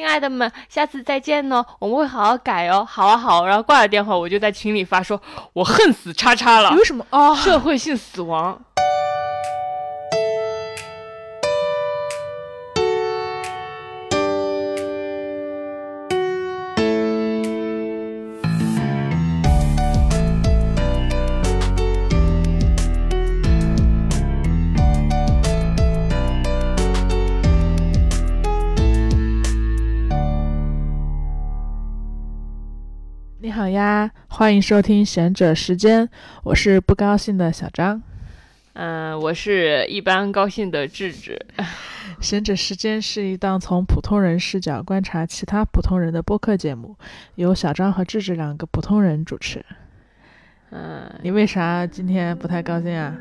亲爱的们，下次再见哦，我们会好好改哦。好啊好，然后挂了电话，我就在群里发说，我恨死叉叉了。有什么啊？社会性死亡。欢迎收听贤者时间，我是不高兴的小张。嗯，我是一般高兴的智智。贤者时间是一档从普通人视角观察其他普通人的播客节目，由小张和智智两个普通人主持。嗯，你为啥今天不太高兴啊？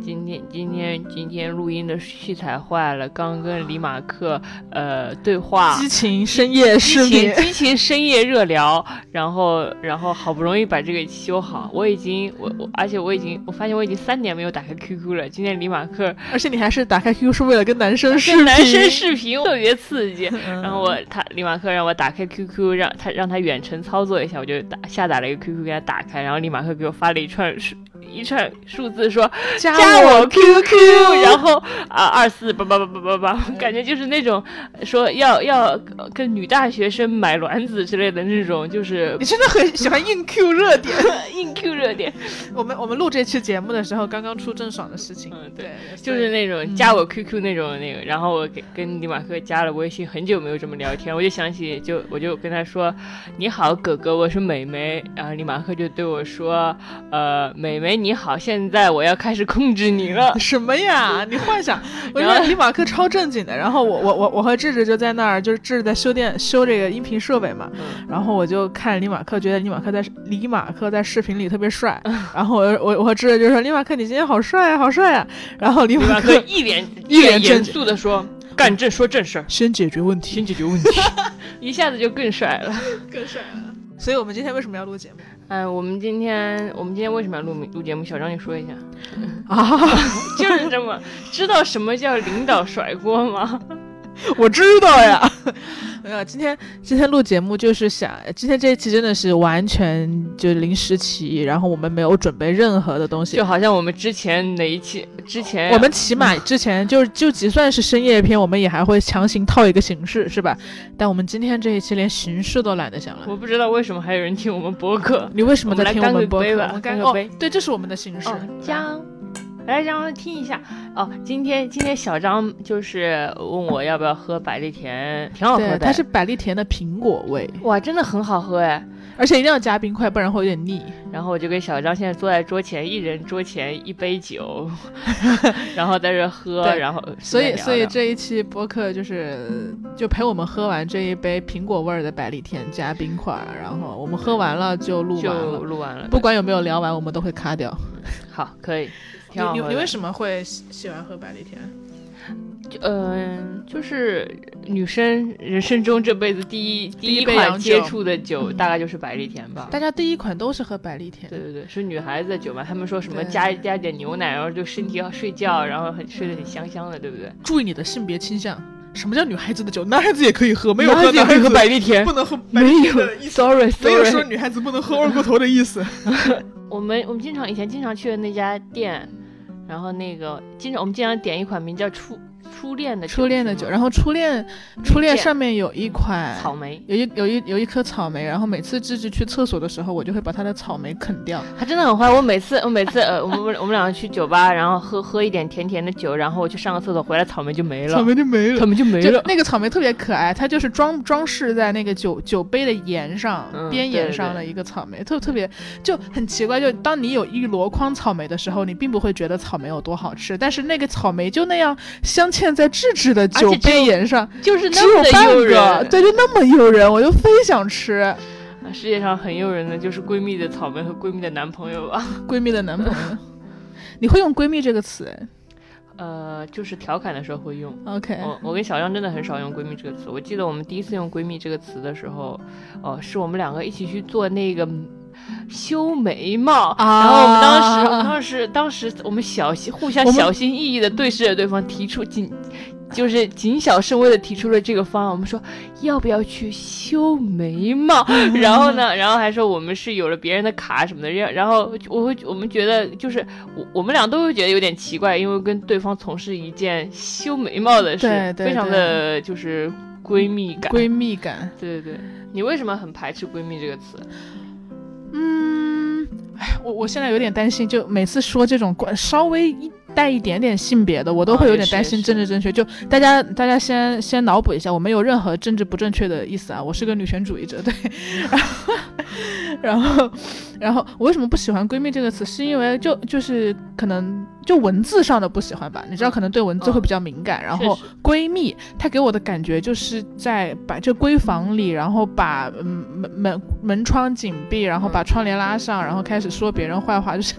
今天今天今天录音的器材坏了，刚跟李马克呃对话，激情深夜视频，激情深夜热聊，然后然后好不容易把这个修好，我已经我我而且我已经我发现我已经三年没有打开 QQ 了，今天李马克而且你还是打开 QQ 是为了跟男生视频，跟男生视频特别刺激，嗯。然后我他李马克让我打开 QQ，让他让他远程操作一下，我就打下载了一个 QQ 给他打开，然后李马克给我发了一串数一串数字说加加我我 QQ，然后啊二四八八八八八八，感觉就是那种说要要呃跟女大学生买卵子之类的那种，就是你真的很喜欢硬 Q 热点。硬 Q 热点，我们我们录这期节目的时候，刚刚出郑爽的事情，嗯对。对，就是那种加我 QQ 那种那个，然后我给跟李马克加了微信，很久没有这么聊天，我就想起就我就跟他说你好哥哥，我是美眉，然后李马克就对我说，呃美眉你好，现在我要开始控制你了，什么呀？你幻想，我觉得李马克超正经的，然后我我我我和智智就在那儿，就是智智在修电 修这个音频设备嘛，嗯。然后我就看李马克，觉得李马克在李马克在视频里特别帅，然后我我我和智智就说李马克你今天好帅啊，好帅啊，然后李李马马克克一脸一脸脸严肃的说，干正说正事儿，先解决问题，先解决问题，一下子就更帅了。更帅了。所以我们今天为什么要录节目嗯，我们今天我们今天为什么要录录节目？小张你说一下，啊？就是这么知道什么叫领导甩锅吗？我知道呀。没有，今天今天录节目就是想，今天这一期真的是完全就临时起意，然后我们没有准备任何的东西就。好像我们之前哪一期之前我们起码 之前就就就算是深夜片，我们也还会强行套一个形式，是吧？但我们今天这一期连形式都懒得想了。我不知道为什么还有人听我们播客。你为什么在听我我们播客？干个杯吧我们干个杯，对，这是我们的形式。哦，来让我听一下。哦，今天今天小张就是问我要不要喝百利甜，挺好喝，的。它是百利甜的苹果味，哇，真的很好喝哎。而且一定要加冰块，不然会有点腻。然后我就跟小张现在坐在桌前，一人桌前一杯酒，然后在这喝，对然后所以，所以这一期播客就是就陪我们喝完这一杯苹果味儿的百利甜加冰块儿，然后我们喝完了就录完就，录完了。不管有没有聊完，我们都会卡掉。好，可以。你挺好你你为什么会喜喜欢喝百利甜？嗯、就是女生人生中这辈子第一第第一一款接触的酒，大概就是百利甜吧。大家第一款都是喝百利甜，对对对，是女孩子的酒嘛？他们说什么对加加点牛奶，然后就身体要睡觉，然后很睡得很香香的，对不对？注意你的性别倾向。什么叫女孩子的酒？男孩子也可以喝，没有男孩子可以喝喝男孩子百利甜不，能喝百没利甜有的意思。，sorry 没有说。女孩子不能喝二锅头的意思。我们我们经常以前经常去的那家店，然后那个经常我们经常点一款名叫初初恋的酒初恋的酒，然后初恋初恋恋上面有一款草莓，有一有一有一颗草莓，然后每次芝芝去厕所的时候，我就会把它的草莓啃掉。他真的很坏。我每次我每次呃，我们我们两个去酒吧，然后喝喝一点甜甜的酒，然后我去上个厕所回来，草莓就没了，草莓就没了草莓就没了。那个草莓特别可爱，它就是装装饰在那个酒酒杯的沿上、嗯边沿上的一个草莓，特特别就很奇怪。就当你有一箩筐草莓的时候，你并不会觉得草莓有多好吃，但是那个草莓就那样镶嵌在智智的酒杯沿上，就是只那么的有半个，诱人。对，就那么诱人，我就非想吃。啊世界上很诱人的就是闺蜜的草莓和闺蜜的男朋友吧。闺蜜的男朋友，你会用闺蜜这个词哎呃，就是调侃的时候会用。？OK，我我跟小张真的很少用闺蜜这个词。我记得我们第一次用闺蜜这个词的时候，哦、是我们两个一起去做那个修眉毛，啊然后我们当时，我们当时当时我们小心互相小心翼翼的对视着对方，提出仅就是谨小慎微的提出了这个方案。我们说要不要去修眉毛？然后呢，然后还说我们是有了别人的卡什么的。然然后我会我们觉得就是我我们俩都会觉得有点奇怪，因为跟对方从事一件修眉毛的事，非常的就是闺蜜感。闺蜜感，对对对。你为什么很排斥闺蜜这个词？我我现在有点担心，就每次说这种关稍微一带一点点性别的，我都会有点担心政治正确。就大家大家先先脑补一下，我没有任何政治不正确的意思啊，我是个女权主义者，对。然后，然后然后我为什么不喜欢闺蜜这个词？是因为就就是可能就文字上的不喜欢吧。你知道，可能对文字会比较敏感。然后闺蜜，她给我的感觉就是在把这闺房里，然后把门门门窗紧闭，然后把窗帘拉上，然后开始说别人坏话，就是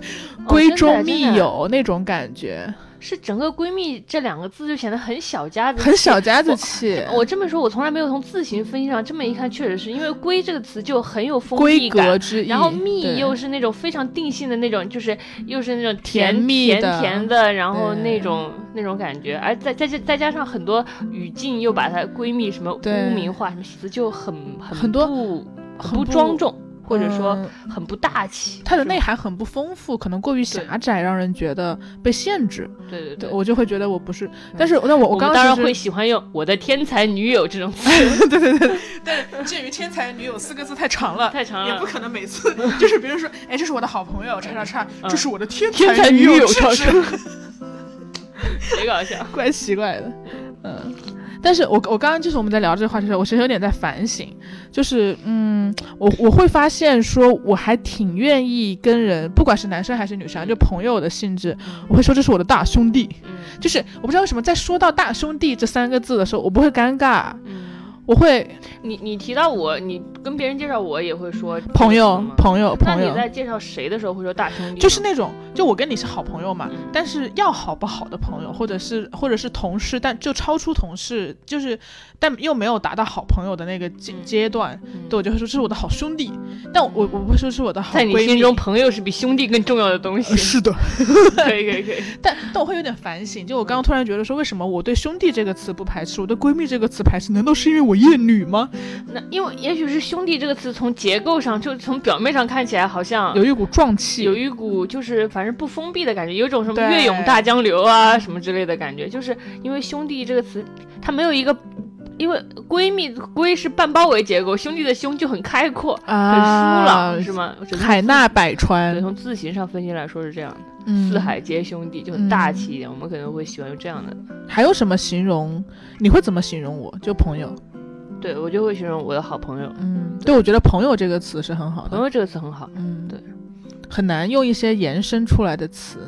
闺中密友那种感觉。是整个“闺蜜”这两个字就显得很小家子，很小家子气。我这么说，我从来没有从字形分析上这么一看，确实是因为“闺”这个词就很有封闭感，然后“蜜”又是那种非常定性的那种，就是又是那种甜蜜甜甜的，然后那种那种感觉，而再再再加上很多语境又把它闺蜜什么污名化什么词就很很多不很不庄重。或者说很不大气，它的内涵很不丰富，可能过于狭窄，让人觉得被限制。对对对，我就会觉得我不是。但是那我我当然会喜欢用我的天才女友这种词。对 对对，但是鉴于天才女友四个字太长了，太长了，也不可能每次 就是别人说，哎，这是我的好朋友，叉叉叉，这是我的天才女友，超叉，贼搞笑，怪奇怪的，嗯。但是我我刚刚就是我们在聊这个话题的时候，我其实有点在反省，就是嗯，我我会发现说我还挺愿意跟人，不管是男生还是女生，就朋友的性质，我会说这是我的大兄弟，就是我不知道为什么在说到大兄弟这三个字的时候，我不会尴尬。我会，你你提到我，你跟别人介绍我也会说朋友朋友朋友。那你在介绍谁的时候会说大兄弟？就是那种，就我跟你是好朋友嘛，但是要好不好的朋友，或者是或者是同事，但就超出同事，就是但又没有达到好朋友的那个阶阶段，对我就会说这是我的好兄弟。但我我不会说是我的好。在你心中，朋友是比兄弟更重要的东西。是的，可以可以可以。但但我会有点反省，就我刚刚突然觉得说，为什么我对兄弟这个词不排斥，我对闺蜜这个词排斥？难道是因为我？厌女吗？那因为也许是“兄弟”这个词从结构上，就从表面上看起来好像有一股壮气，有一股就是反正不封闭的感觉，有种什么月涌大江流啊什么之类的感觉。就是因为“兄弟”这个词，它没有一个，因为闺蜜“闺”是半包围结构，兄弟的“兄”就很开阔，很疏朗，是吗？海纳百川。从字形上分析来说是这样的，四海皆兄弟就很大气一点，我们可能会喜欢用这样的。还有什么形容？你会怎么形容我？就朋友。对，我就会形容我的好朋友。嗯，对，我觉得“朋友”这个词是很好的。朋友这个词很好。嗯，对，很难用一些延伸出来的词。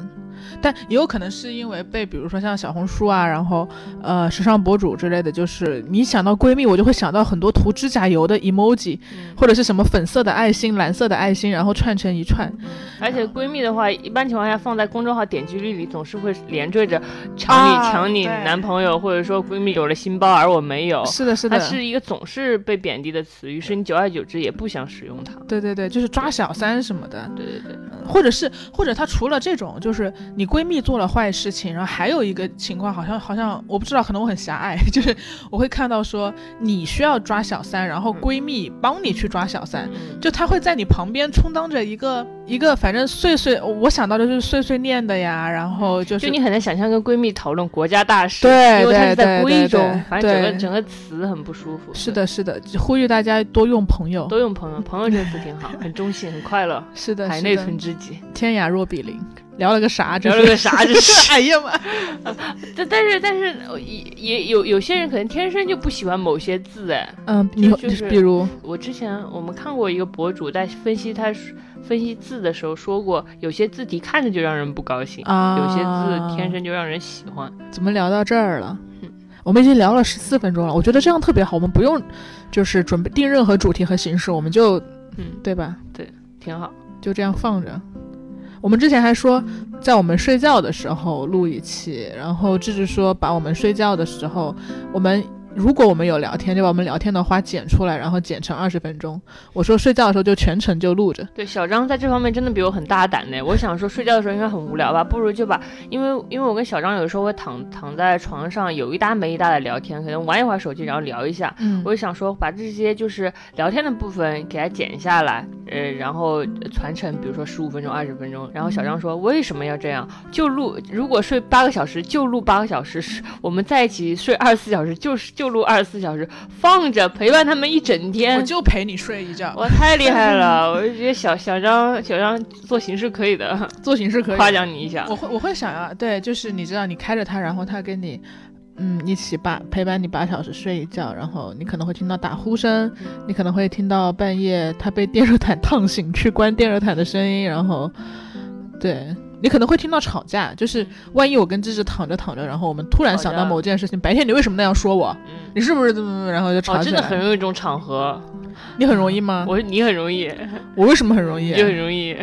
但也有可能是因为被，比如说像小红书啊，然后呃时尚博主之类的，就是你想到闺蜜，我就会想到很多涂指甲油的 emoji，或者是什么粉色的爱心、蓝色的爱心，然后串成一串。而且闺蜜的话，一般情况下放在公众号点击率里，总是会连缀着抢你抢你男朋友，或者说闺蜜有了新包而我没有。是的，是的，它是一个总是被贬低的词，于是你久而久之也不想使用它。对对对，就是抓小三什么的。对对对，或者是或者他除了这种，就是你。闺蜜做了坏事情，然后还有一个情况，好像好像我不知道，可能我很狭隘，就是我会看到说你需要抓小三，然后闺蜜帮你去抓小三，就她会在你旁边充当着一个一个，反正碎碎，我想到的就是碎碎念的呀，然后就是就你很难想象跟闺蜜讨论国家大事，对，因为她是在闺中，反正整个整个词很不舒服。是的，是的，呼吁大家多用朋友，多用朋友，朋友这个词挺好，很中性，很快乐。是的，海内存知己，天涯若比邻。聊了个啥？聊了个啥？这是 哎呀妈！但但是但是也也有有些人可能天生就不喜欢某些字哎。嗯，你就是比如我之前我们看过一个博主在分析他分析字的时候说过，有些字体看着就让人不高兴，啊有些字天生就让人喜欢。怎么聊到这儿了？我们已经聊了十四分钟了，我觉得这样特别好，我们不用就是准备定任何主题和形式，我们就嗯，对吧？对，挺好，就这样放着。我们之前还说，在我们睡觉的时候录一期，然后智智说把我们睡觉的时候，我们如果我们有聊天，就把我们聊天的话剪出来，然后剪成二十分钟。我说睡觉的时候就全程就录着。对，小张在这方面真的比我很大胆呢。我想说睡觉的时候应该很无聊吧，不如就把，因为因为我跟小张有时候会躺躺在床上有一搭没一搭的聊天，可能玩一会儿手机，然后聊一下。嗯，我就想说把这些就是聊天的部分给它剪下来，呃，然后传承，比如说十五分钟、二十分钟。然后小张说为什么要这样？就录，如果睡八个小时就录八个小时，我们在一起睡二十四小时就是就录二十四小时。放着陪伴他们一整天，我就陪你睡一觉。我太厉害了，我就觉得小小张小张做形式可以的，做形式可以夸奖你一下。我会我会想要对，就是你知道你开着它，然后它跟你嗯一起八陪伴你八小时睡一觉，然后你可能会听到打呼声，你可能会听到半夜他被电热毯烫醒去关电热毯的声音，然后对。你可能会听到吵架，就是万一我跟芝芝躺着躺着，然后我们突然想到某件事情，白天你为什么那样说我？你是不是怎么怎么？然后就吵起来。真的很容易这种场合。你很容易吗？我说你很容易，我为什么很容易？就很容易。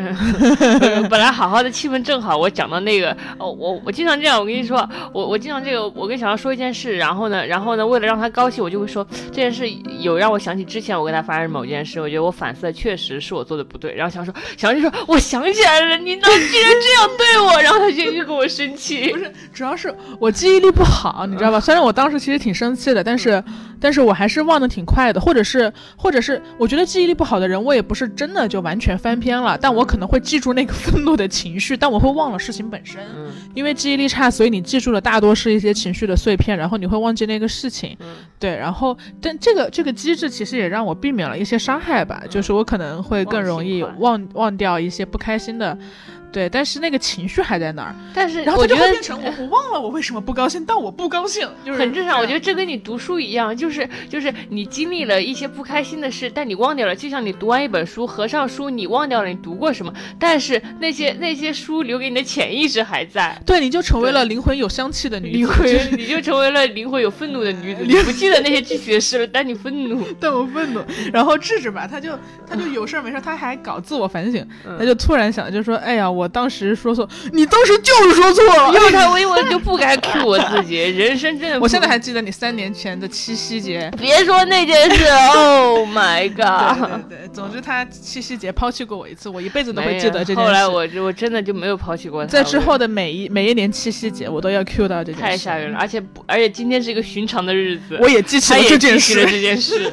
本来好好的气氛正好，我讲到那个，哦，我我经常这样，我跟你说，我我经常这个，我跟小杨说一件事，然后呢，然后呢，为了让他高兴，我就会说这件事有让我想起之前我跟他发生某件事，我觉得我反思确实是我做的不对。然后小杨说，小杨就说我想起来了，你怎么居然这样对我？然后他就就跟我生气。不是，主要是我记忆力不好，你知道吧？虽然我当时其实挺生气的，但是但是我还是忘得挺快的，或者是或者是。我觉得记忆力不好的人，我也不是真的就完全翻篇了，但我可能会记住那个愤怒的情绪，但我会忘了事情本身。嗯，因为记忆力差，所以你记住的大多是一些情绪的碎片，然后你会忘记那个事情。嗯，对，然后但这个这个机制其实也让我避免了一些伤害吧，就是我可能会更容易忘忘掉一些不开心的。对，但是那个情绪还在那儿。但是，然后就会变成我我忘了我为什么不高兴，但我不高兴，就是很正常。我觉得这跟你读书一样，就是就是你经历了一些不开心的事，但你忘掉了。就像你读完一本书，合上书，你忘掉了你读过什么，但是那些那些书留给你的潜意识还在。对，你就成为了灵魂有香气的女子，你就成为了灵魂有愤怒的女子。你不记得那些具体的事了，但你愤怒，但我愤怒。然后智智吧，他就他就有事没事，他还搞自我反省，他就突然想，就说，哎呀，我当时说错。你当时就是说错了，因为他因为就不该 Q 我自己，人生真的。我现在还记得你三年前的七夕节，别说那件事，Oh my god！对对对，总之他七夕节抛弃过我一次，我一辈子都会记得这件事。后来我我真的就没有抛弃过他，在之后的每一每一年七夕节，我都要 Q 到这件事。太吓人了，而且而且今天是一个寻常的日子，我也记起了这件事。这件事。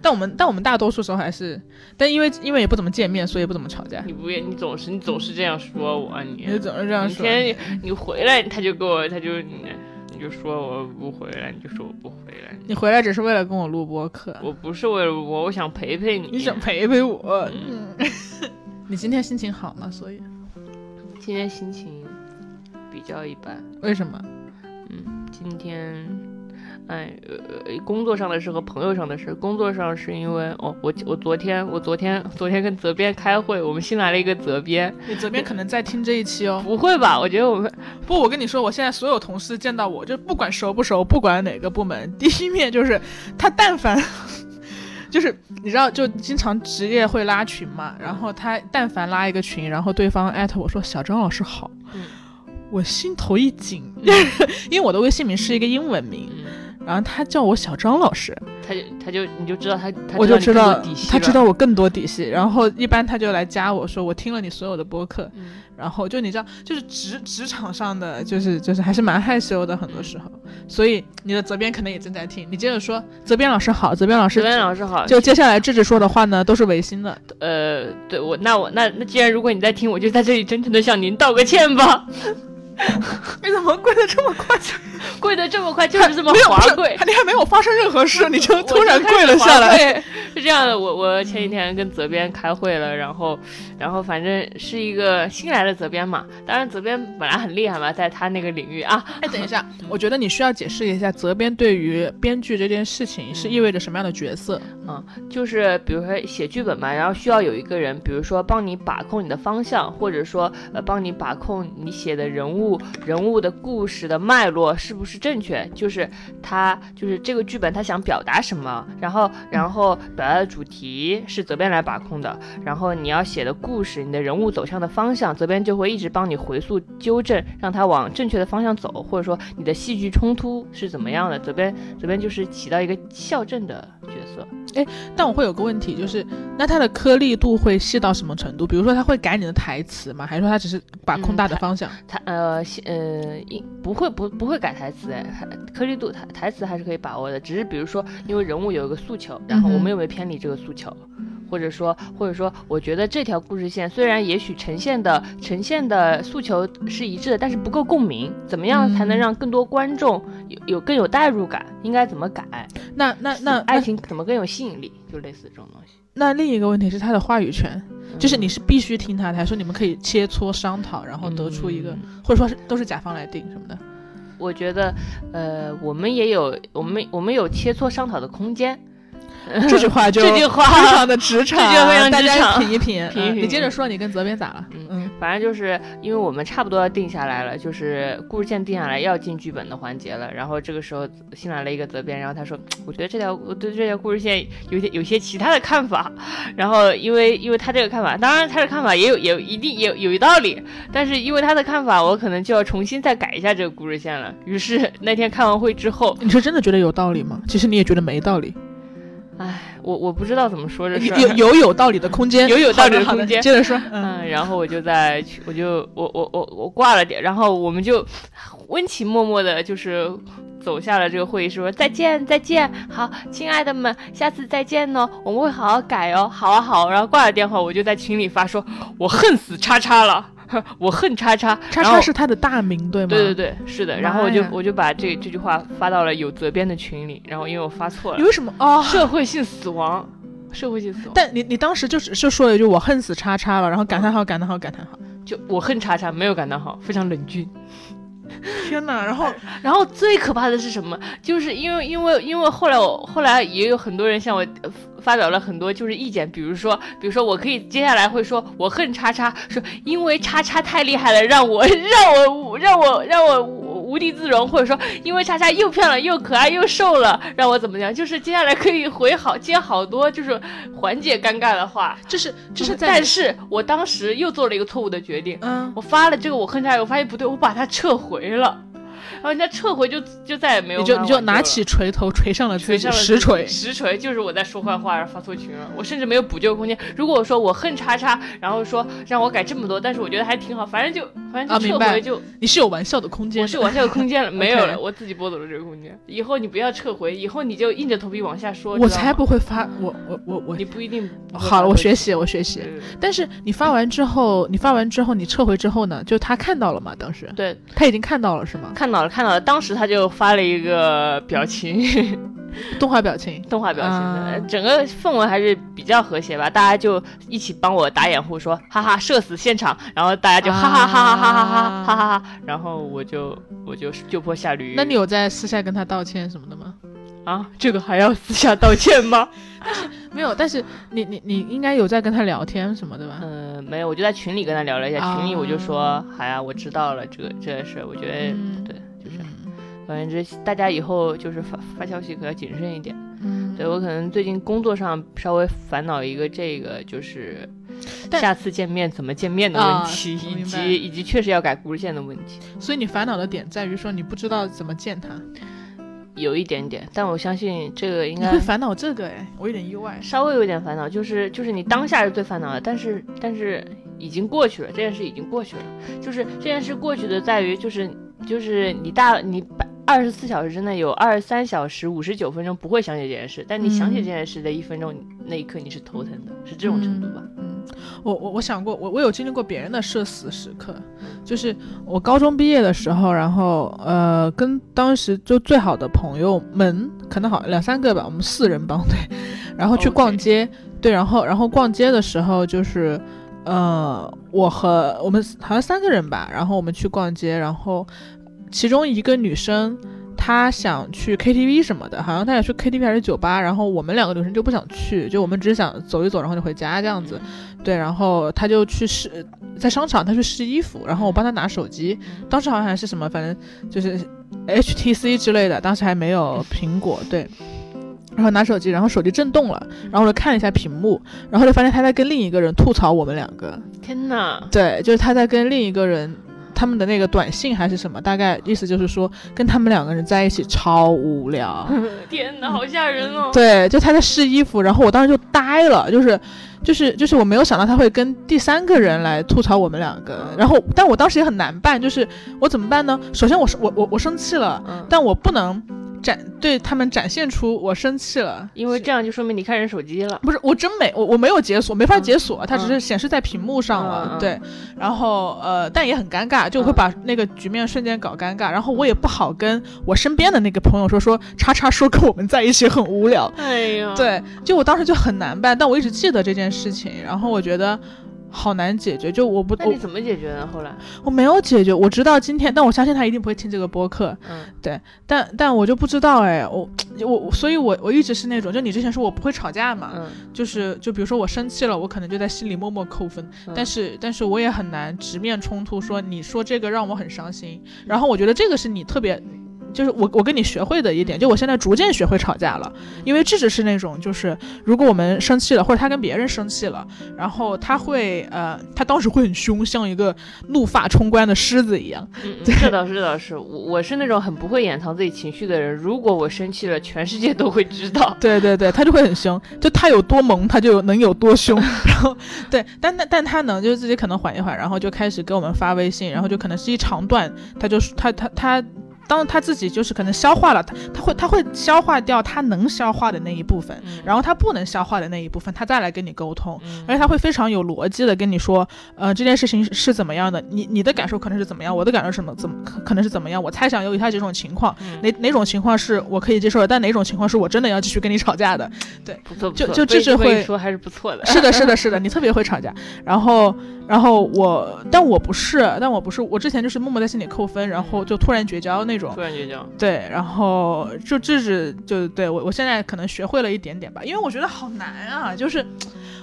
但我们但我们大多数时候还是，但因为因为也不怎么见面，所以不怎么吵架。你不也你总是你总是这样说我，你你总是这样说。天你回来他就给我他就你你就说我不回来，你就说我不回来。你回来只是为了跟我录播课。我不是为了我，我想陪陪你。你想陪陪我？嗯。你今天心情好吗？所以今天心情比较一般。为什么？嗯，今天。哎，呃，工作上的事和朋友上的事。工作上是因为，哦，我我昨天我昨天 昨天跟责编开会，我们新来了一个责编。你责编可能在听这一期哦。不会吧？我觉得我们不，我跟你说，我现在所有同事见到我就不管熟不熟，不管哪个部门，第一面就是他，但凡 就是你知道，就经常职业会拉群嘛，然后他但凡拉一个群，然后对方艾特我说小张老师好，我心头一紧，因为我的微信名是一个英文名。然后他叫我小张老师，他就他就你就知道他，我就知道他知道我更多底细。然后一般他就来加我说我听了你所有的播客，然后就你知道就是职职场上的就是就是还是蛮害羞的很多时候。所以你的责编可能也正在听，你接着说，责编老师好，责编老师，责编老师好。就接下来智智说的话呢，都是违心的。呃，对我那我那那既然如果你在听，我就在这里真诚的向您道个歉吧。你怎么跪的这么快？跪的这么快，就是这么滑跪。你还没有发生任何事，你就突然跪了下来。是这样的，我我前几天跟责编开会了，然后然后反正是一个新来的责编嘛。当然责编本来很厉害嘛，在他那个领域啊。哎，等一下，我觉得你需要解释一下责编对于编剧这件事情是意味着什么样的角色。嗯，嗯就是比如说写剧本嘛，然后需要有一个人，比如说帮你把控你的方向，或者说呃帮你把控你写的人物。人物的故事的脉络是不是正确？就是他，就是这个剧本他想表达什么，然后，然后表达的主题是责编来把控的，然后你要写的故事，你的人物走向的方向，责编就会一直帮你回溯纠正，让他往正确的方向走，或者说你的戏剧冲突是怎么样的，责编责编就是起到一个校正的角色。但我会有个问题，就是那它的颗粒度会细到什么程度？比如说，它会改你的台词吗？还是说它只是把控大的方向？他呃西呃应不会不不会改台词颗粒度台台词还是可以把握的，只是比如说因为人物有一个诉求，然后我们有没有偏离这个诉求，或者说或者说我觉得这条故事线虽然也许呈现的呈现的诉求是一致的，但是不够共鸣，怎么样才能嗯让更多观众有有更有代入感？应该怎么改？那那那爱情怎么更有吸引力？就类似这种东西。那另一个问题是他的话语权，就是嗯你是必须听他的，还是说你们可以切磋商讨，然后得出一个，嗯或者说是都是甲方来定什么的？我觉得，呃，我们也有我们我们有切磋商讨的空间。这句话就这句话非常的职场，这就非常大家品一品。品一品嗯你接着说，你跟责编咋了？嗯嗯反正就是因为我们差不多要定下来了，就是故事线定下来要进剧本的环节了。然后这个时候新来了一个责编，然后他说：“我觉得这条我对这条故事线有些有些其他的看法。”然后因为因为他这个看法，当然他的看法也有也有一定也有有一道理，但是因为他的看法，我可能就要重新再改一下这个故事线了。于是那天开完会之后，你是真的觉得有道理吗？其实你也觉得没道理，唉，我我不知道怎么说这事有儿。有有有道理的空间，有有道理的空间。接着说，嗯，嗯，然后我就在去，我就我我我我挂了点，然后我们就温情脉脉的，就是走下了这个会议室，说再见再见，好，亲爱的们，下次再见哦，我们会好好改哦，好啊好，然后挂了电话，我就在群里发说，我恨死叉叉了，我恨叉叉，叉叉是他的大名对吗？对对对，是的，然后我就我就把这这句话发到了有责编的群里，然后因为我发错了，你为什么哦？社会性死亡，社会性死亡，但你你当时就是就说了一句我恨死叉叉了，然后感叹号感叹号感叹号。就我恨叉叉，没有感叹号，非常冷峻。天哪！然后 然后最可怕的是什么？就是因为因为因为后来我后来也有很多人向我发表了很多就是意见，比如说比如说我可以接下来会说我恨叉叉，说因为叉叉太厉害了，让我让我让我让我无地自容，或者说因为叉叉又漂亮又可爱又瘦了，让我怎么样？就是接下来可以回好接好多就是缓解尴尬的话。就是就是在但是我当时又做了一个错误的决定，嗯我发了这个我恨叉，我发现不对，我把它撤回了，然后人家撤回就就再也没有你就你就拿起锤头锤上了自己锤上了实锤。实锤就是我在说坏话，然后发错群了，我甚至没有补救空间。如果我说我恨叉叉，然后说让我改这么多，但是我觉得还挺好，反正就反正就啊明白撤回就、你是有玩笑的空间的，我是玩笑的空间了，没有了，我自己剥夺了这个空间。以后你不要撤回，以后你就硬着头皮往下说。我才不会发我我我我你不一定不好了，我学习我学习。对但是你发完之后，你发完之后，你撤回之后呢？就他看到了嘛？当时对，他已经看到了是吗？看到了看到了，当时他就发了一个表情。动画表情。动画表情的，啊整个氛围还是比较和谐吧。大家就一起帮我打掩护，说哈哈社死现场，然后大家就哈哈哈哈哈哈哈哈哈哈，然后我就我就就坡下驴。那你有在私下跟他道歉什么的吗？啊，这个还要私下道歉吗？没有，但是你你你应该有在跟他聊天什么的吧？嗯、没有，我就在群里跟他聊了一下，啊群里我就说，好呀，我知道了这个这个事，我觉得、嗯对，反正这大家以后就是发发消息可要谨慎一点。嗯，对我可能最近工作上稍微烦恼一个这个就是下次见面怎么见面的啊问题，以及以及确实要改故事线的问题，所以你烦恼的点在于说你不知道怎么见他，有一点点，但我相信这个应该你会烦恼这个哎，我有点意外。稍微有点烦恼，就是就是你当下是最烦恼的，但是但是已经过去了，这件事已经过去了，就是这件事过去的在于就是就是你大你百二十四小时之内有二十三小时五十九分钟不会想起这件事，但你想起嗯这件事的一分钟，那一刻你是头疼的，是这种程度吧？嗯，我我我想过，我我有经历过别人的社死时刻，就是我高中毕业的时候，然后呃，跟当时就最好的朋友们，可能好两三个吧，我们四人帮对，然后去逛街对，然后然后逛街的时候就是。呃，我和我们好像三个人吧，然后我们去逛街，然后其中一个女生她想去 KTV 什么的，好像她想去 KTV 还是酒吧，然后我们两个女生就不想去，就我们只是想走一走，然后就回家这样子。对，然后她就去试，在商场她去试衣服，然后我帮她拿手机，当时好像还是什么，反正就是 HTC 之类的，当时还没有苹果，对。然后拿手机，然后手机震动了，然后我就看了一下屏幕，然后就发现他在跟另一个人吐槽我们两个。天呐！对，就是他在跟另一个人。他们的那个短信还是什么，大概意思就是说跟他们两个人在一起超无聊。天哪，好吓人哦！对，就他在试衣服，然后我当时就呆了，就是，就是，就是我没有想到他会跟第三个人来吐槽我们两个，然后，但我当时也很难办，就是我怎么办呢？首先我是我我我生气了，但我不能。展对他们展现出我生气了，因为这样就说明你看人手机了。不是，我真没我我没有解锁，没法解锁，它只是显示在屏幕上了。对，然后呃，但也很尴尬，就会把那个局面瞬间搞尴尬。然后我也不好跟我身边的那个朋友说说叉叉说跟我们在一起很无聊。哎呀，对，就我当时就很难办，但我一直记得这件事情。然后我觉得。好难解决，就我不。那你怎么解决呢？后来我没有解决，我直到今天，但我相信他一定不会听这个播客。嗯，对，但但我就不知道哎，我我所以，我我一直是那种，就你之前说我不会吵架嘛，嗯，就是就比如说我生气了，我可能就在心里默默扣分，但是但是我也很难直面冲突，说你说这个让我很伤心，然后我觉得这个是你特别。就是我我跟你学会的一点，就我现在逐渐学会吵架了，因为智智是那种，就是如果我们生气了，或者他跟别人生气了，然后他会呃，他当时会很凶，像一个怒发冲冠的狮子一样。嗯，这倒是这倒是，我我是那种很不会掩藏自己情绪的人，如果我生气了，全世界都会知道。对对对，他就会很凶，就他有多萌，他就能有多凶。然后对，但但但他能就是自己可能缓一缓，然后就开始给我们发微信，然后就可能是一长段，他就他他他。当他自己就是可能消化了，他他会他会消化掉他能消化的那一部分，然后他不能消化的那一部分，他再来跟你沟通，而且他会非常有逻辑的跟你说，呃，这件事情是怎么样的，你你的感受可能是怎么样，我的感受什么怎么可可能是怎么样，我猜想有以下几种情况，哪哪种情况是我可以接受的，但哪种情况是我真的要继续跟你吵架的，对，不错，就就这是会说还是不错的，是的，是的，是的，你特别会吵架，然后然后我，但我不是，但我不是，我之前就是默默在心里扣分，然后就突然绝交那种，突然绝交。对，然后就这是，就对我，我现在可能学会了一点点吧，因为我觉得好难啊，就是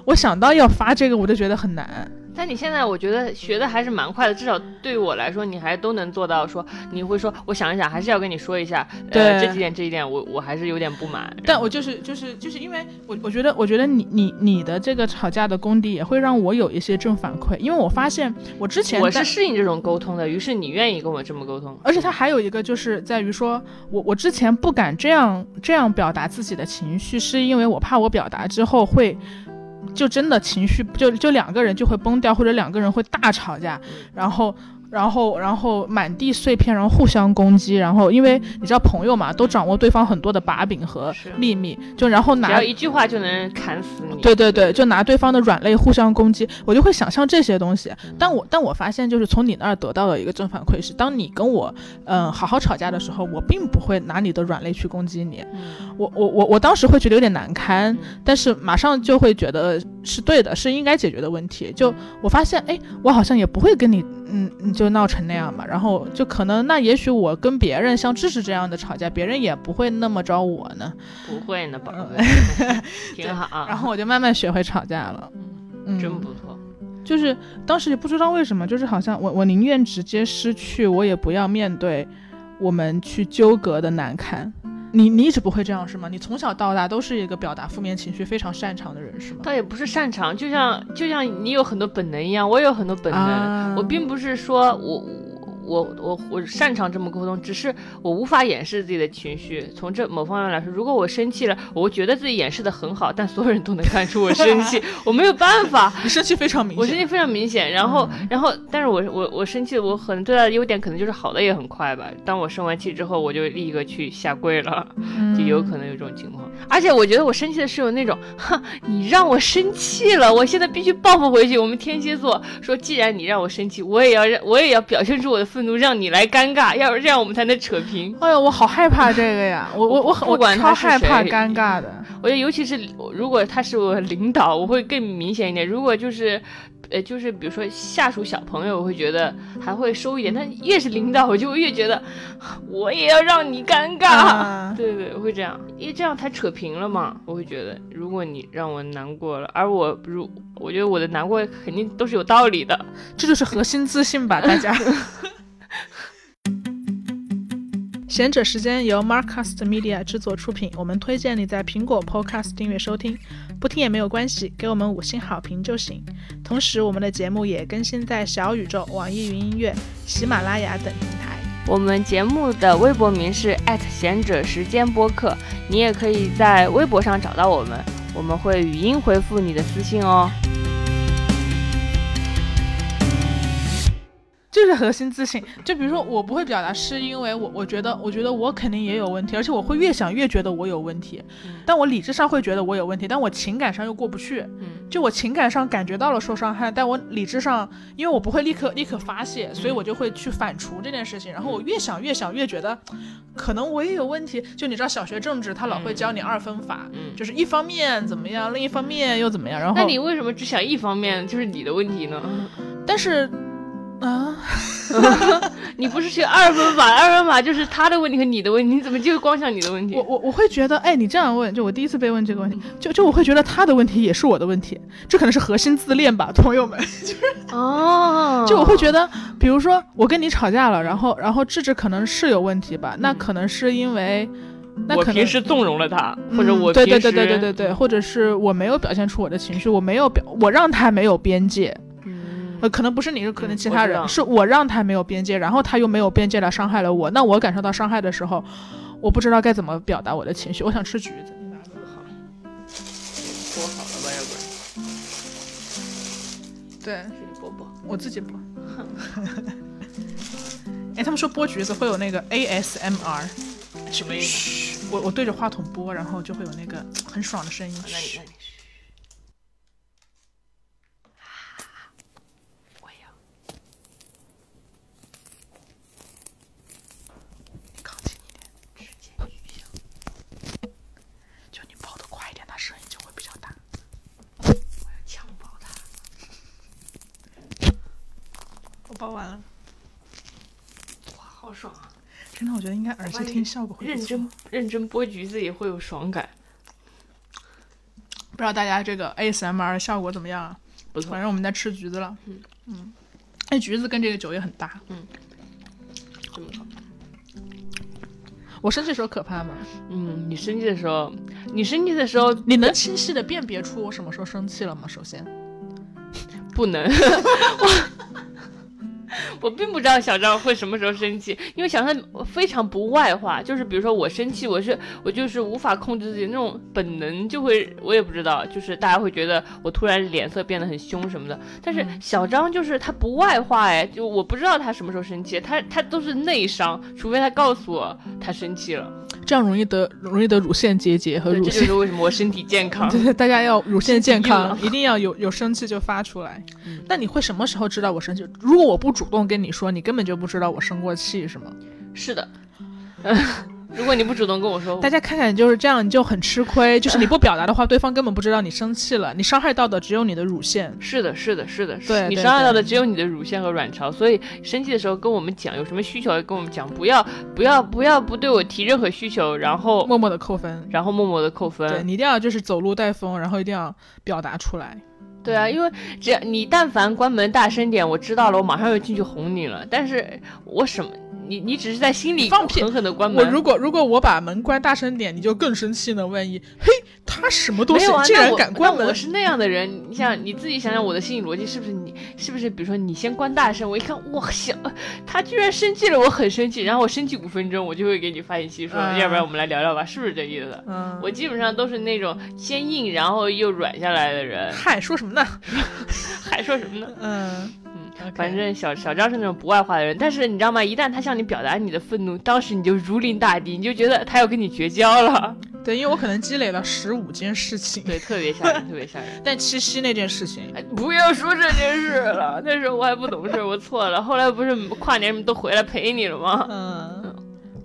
我想到要发这个，我就觉得很难。但你现在我觉得学的还是蛮快的，至少对于我来说，你还都能做到。说你会说，我想一想，还是要跟你说一下，对这几点这一点，我我还是有点不满。但我就是就是就是因为我我觉得我觉得你你你的这个吵架的功底也会让我有一些正反馈，因为我发现我之前我是适应这种沟通的，于是你愿意跟我这么沟通。而且他还有一个就是在于说我我之前不敢这样这样表达自己的情绪，是因为我怕我表达之后会。就真的情绪就就两个人就会崩掉，或者两个人会大吵架，然后。然后，然后满地碎片，然后互相攻击，然后因为你知道朋友嘛，都掌握对方很多的把柄和秘密，就然后拿一句话就能砍死你。对对对，就拿对方的软肋互相攻击，我就会想象这些东西。但我但我发现，就是从你那儿得到的一个正反馈是，当你跟我嗯好好吵架的时候，我并不会拿你的软肋去攻击你。我我我我当时会觉得有点难堪，但是马上就会觉得是对的，是应该解决的问题。就我发现，哎，我好像也不会跟你嗯你就。闹成那样嘛，然后就可能那也许我跟别人像智智这样的吵架，别人也不会那么着我呢，不会呢，宝贝，挺好。然后我就慢慢学会吵架了，嗯，真不错。就是当时也不知道为什么，就是好像我我宁愿直接失去，我也不要面对我们去纠葛的难堪。你你一直不会这样是吗？你从小到大都是一个表达负面情绪非常擅长的人是吗？倒也不是擅长，就像就像你有很多本能一样，我也有很多本能。我并不是说我。我我我擅长这么沟通，只是我无法掩饰自己的情绪。从这某方面来说，如果我生气了，我觉得自己掩饰的很好，但所有人都能看出我生气，我没有办法。你生气非常明显，我生气非常明显。然后然后，但是我我我生气，我可能最大的优点可能就是好的也很快吧。当我生完气之后，我就立刻去下跪了，就有可能有这种情况。而且我觉得我生气的是有那种，哼，你让我生气了，我现在必须报复回去。我们天蝎座说，既然你让我生气，我也要让我也要表现出我的。愤怒让你来尴尬，要是这样我们才能扯平。哎呦，我好害怕这个呀！我我我不管他超害怕尴尬的。我觉得尤其是如果他是我领导，我会更明显一点。如果就是，呃，就是比如说下属小朋友，我会觉得还会收一点。但越是领导，我就越觉得我也要让你尴尬。对对，我会这样，因为这样才扯平了嘛。我会觉得，如果你让我难过了，而我如我觉得我的难过肯定都是有道理的，这就是核心自信吧，大家。贤者时间由 Marcast Media 制作出品，我们推荐你在苹果 Podcast 订阅收听，不听也没有关系，给我们五星好评就行。同时，我们的节目也更新在小宇宙、网易云音乐、喜马拉雅等平台。我们节目的微博名是贤者时间播客，你也可以在微博上找到我们，我们会语音回复你的私信哦。这是核心自信。就比如说，我不会表达，是因为我我觉得，我觉得我肯定也有问题，而且我会越想越觉得我有问题。但我理智上会觉得我有问题，但我情感上又过不去。就我情感上感觉到了受伤害，但我理智上，因为我不会立刻立刻发泄，所以我就会去反刍这件事情。然后我越想越想越觉得，可能我也有问题。就你知道，小学政治他老会教你二分法，就是一方面怎么样，另一方面又怎么样。然后，那你为什么只想一方面，就是你的问题呢？但是。啊，你不是学二分法？二分法就是他的问题和你的问题，你怎么就光想你的问题？我我我会觉得，哎，你这样问，就我第一次被问这个问题，就就我会觉得他的问题也是我的问题，这可能是核心自恋吧，朋友们。就是哦，就我会觉得，比如说我跟你吵架了，然后然后智智可能是有问题吧，那可能是因为，那可能平时纵容了他，或者我对对对对对对对，或者是我没有表现出我的情绪，我没有表，我让他没有边界。呃，可能不是你，可能其他人，是我让他没有边界，然后他又没有边界来伤害了我。那我感受到伤害的时候，我不知道该怎么表达我的情绪。我想吃橘子，你拿个好，剥好了吧，要不然。对，你剥剥，我自己剥。哎，他们说剥橘子会有那个 ASMR，什么意思？我我对着话筒剥，然后就会有那个很爽的声音。那你那你。包完了，哇，好爽啊！真的，我觉得应该耳机听效果会认真认真剥橘子也会有爽感。不知道大家这个 ASMR 效果怎么样啊？不错，反正我们在吃橘子了。嗯嗯，哎，橘子跟这个酒也很搭。嗯，这么好。我生气的时候可怕吗？嗯，你生气的时候，你生气的时候，你能清晰的辨别出我什么时候生气了吗？首先，不能。我。并不知道小张会什么时候生气，因为小张非常不外化，就是比如说我生气，我是我就是无法控制自己那种本能，就会我也不知道，就是大家会觉得我突然脸色变得很凶什么的。但是小张就是他不外化，哎，就我不知道他什么时候生气，他他都是内伤，除非他告诉我他生气了。这样容易得容易得乳腺结节和乳腺。这就是为什么我身体健康。对 对，大家要乳腺健康，一定要有有生气就发出来。那你会什么时候知道我生气？如果我不主动跟你说，你根本就不知道我生过气，是吗？是的。如果你不主动跟我说，大家看看就是这样，你就很吃亏。就是你不表达的话，对方根本不知道你生气了。你伤害到的只有你的乳腺。是的，是的，是的。对，你伤害到的只有你的乳腺和卵巢。所以生气的时候跟我们讲，有什么需求跟我们讲，不要不要不要不对我提任何需求，然后默默的扣分，然后默默的扣分。对你一定要就是走路带风，然后一定要表达出来。对啊，因为只要你但凡关门大声点，我知道了，我马上就进去哄你了。但是我什么？你你只是在心里放屁，狠狠的关门。我如果如果我把门关大声点，你就更生气呢。万一嘿，他什么东西竟然敢关门？我是那样的人，你想你自己想想我的心理逻辑是不是？你是不是比如说你先关大声，我一看我想他居然生气了，我很生气，然后我生气五分钟，我就会给你发信息说，要不然我们来聊聊吧，是不是这意思？嗯，我基本上都是那种先硬然后又软下来的人。嗨，说什么呢？还说什么呢？嗯。反正小小张是那种不外化的人，但是你知道吗？一旦他向你表达你的愤怒，当时你就如临大敌，你就觉得他要跟你绝交了。对，因为我可能积累了十五件事情，对，特别吓人，特别吓人。但七夕那件事情，不要说这件事了，那时候我还不懂事，我错了。后来不是跨年都回来陪你了吗？嗯，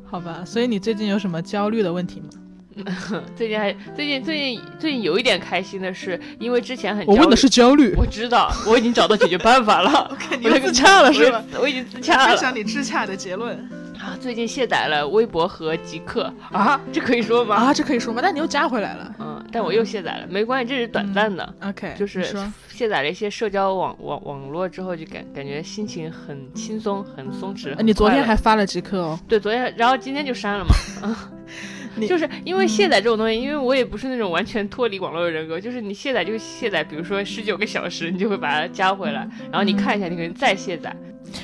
好吧。所以你最近有什么焦虑的问题吗？最近还最近最近最近有一点开心的是，因为之前很我问的是焦虑，我知道我已经找到解决办法了。我自洽了是吧？我已经自洽了。分享你自洽的结论啊！最近卸载了微博和极客啊，这可以说吗？啊，这可以说吗？但你又加回来了。嗯，但我又卸载了，没关系，这是短暂的。OK，就是说卸载了一些社交网网网络之后，就感感觉心情很轻松，很松弛。呃你昨天还发了极客哦，对昨天，然后今天就删了嘛。就是因为卸载这种东西，因为我也不是那种完全脱离网络的人格，就是你卸载就卸载，比如说十九个小时，你就会把它加回来，然后你看一下，你可能再卸载。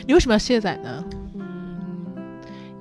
你为什么要卸载呢？嗯，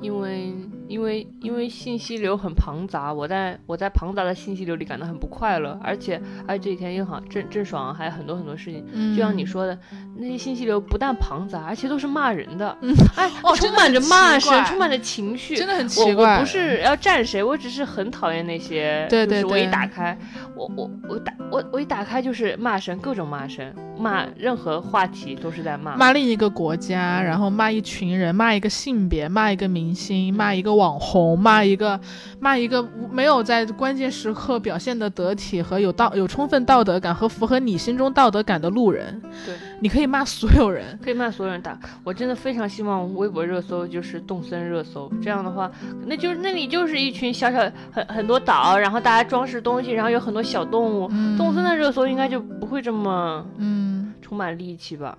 因为因为因为信息流很庞杂，我在我在庞杂的信息流里感到很不快乐，而且而且这几天又好郑郑爽还有很多很多事情，嗯就像你说的，那些信息流不但庞杂，而且都是骂人的，嗯哎，哦充满着骂声，充满着情绪，真的很奇怪，我不是要站谁，我只是很讨厌那些。对对就是我一打开，我我我打我我一打开就是骂声，各种骂声，骂任何话题都是在骂。骂另一个国家，然后骂一群人，骂一个性别，骂一个明星，骂一个网红，骂一个骂一个没有在关键时刻表现的得体和有道有充分道德感和符合你心中道德感的路人。对，你可以骂所有人。可以骂所有人打。我真的非常希望微博热搜就是动森热搜，这样的话，那就是那里就是一群小小很很多岛，然后大家装饰东西，然后有很多小动物。嗯动森的热搜应该就不会这么嗯，充满戾气吧？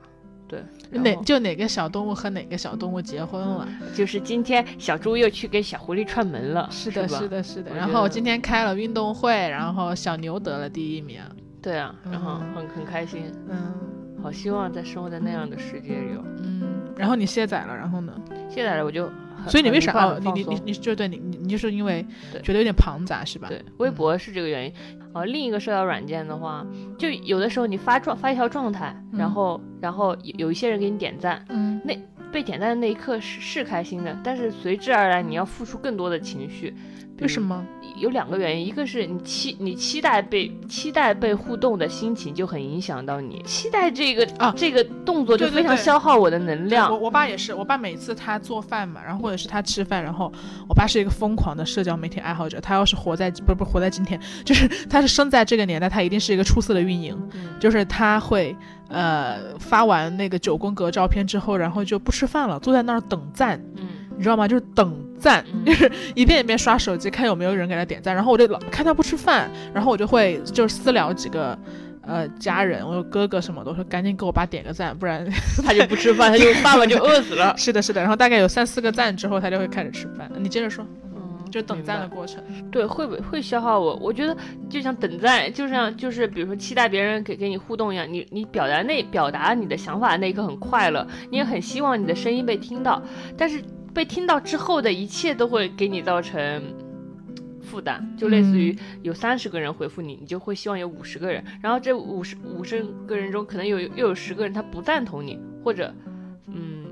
对，哪就哪个小动物和哪个小动物结婚了？就是今天小猪又去给小狐狸串门了，是的，吧是的，是的。然后今天开了运动会，然后小牛得了第一名。对啊，然后嗯很很开心，嗯好希望在生活在那样的世界里哦。嗯，然后你卸载了，然后呢？卸载了我就很所以你为啥？你你你你就对你你你就是因为觉得有点庞杂是吧？对，微博是这个原因。呃，另一个社交软件的话，就有的时候你发状发一条状态，然嗯后然后有有一些人给你点赞，嗯那被点赞的那一刻是是开心的，但是随之而来你要付出更多的情绪。为什么？有两个原因，一个是你期你期待被期待被互动的心情就很影响到你，期待这个啊这个动作就非常消耗我的能量。我我爸也是，我爸每次他做饭嘛，然后或者是他吃饭，然后我爸是一个疯狂的社交媒体爱好者，他要是活在不是不是活在今天，就是他是生在这个年代，他一定是一个出色的运营，嗯就是他会呃发完那个九宫格照片之后，然后就不吃饭了，坐在那儿等赞，嗯你知道吗？就是等赞，嗯 就是一遍一遍刷手机看有没有人给他点赞，然后我就老看他不吃饭，然后我就会就是私聊几个。呃，家人，我有哥哥什么的，我说赶紧给我爸点个赞，不然 他就不吃饭，他就爸爸就饿死了。是的，是的。然后大概有三四个赞之后，他就会开始吃饭。你接着说，嗯，就等赞的过程。对，会不会会消耗我？我觉得就像等赞，就像就是比如说期待别人给给你互动一样，你你表达那表达你的想法那一刻很快乐，你也很希望你的声音被听到，但是被听到之后的一切都会给你造成。负担就类似于有三十个人回复你，你就会希望有五十个人，然后这五十五十个人中可能有又有十个人他不赞同你，或者嗯，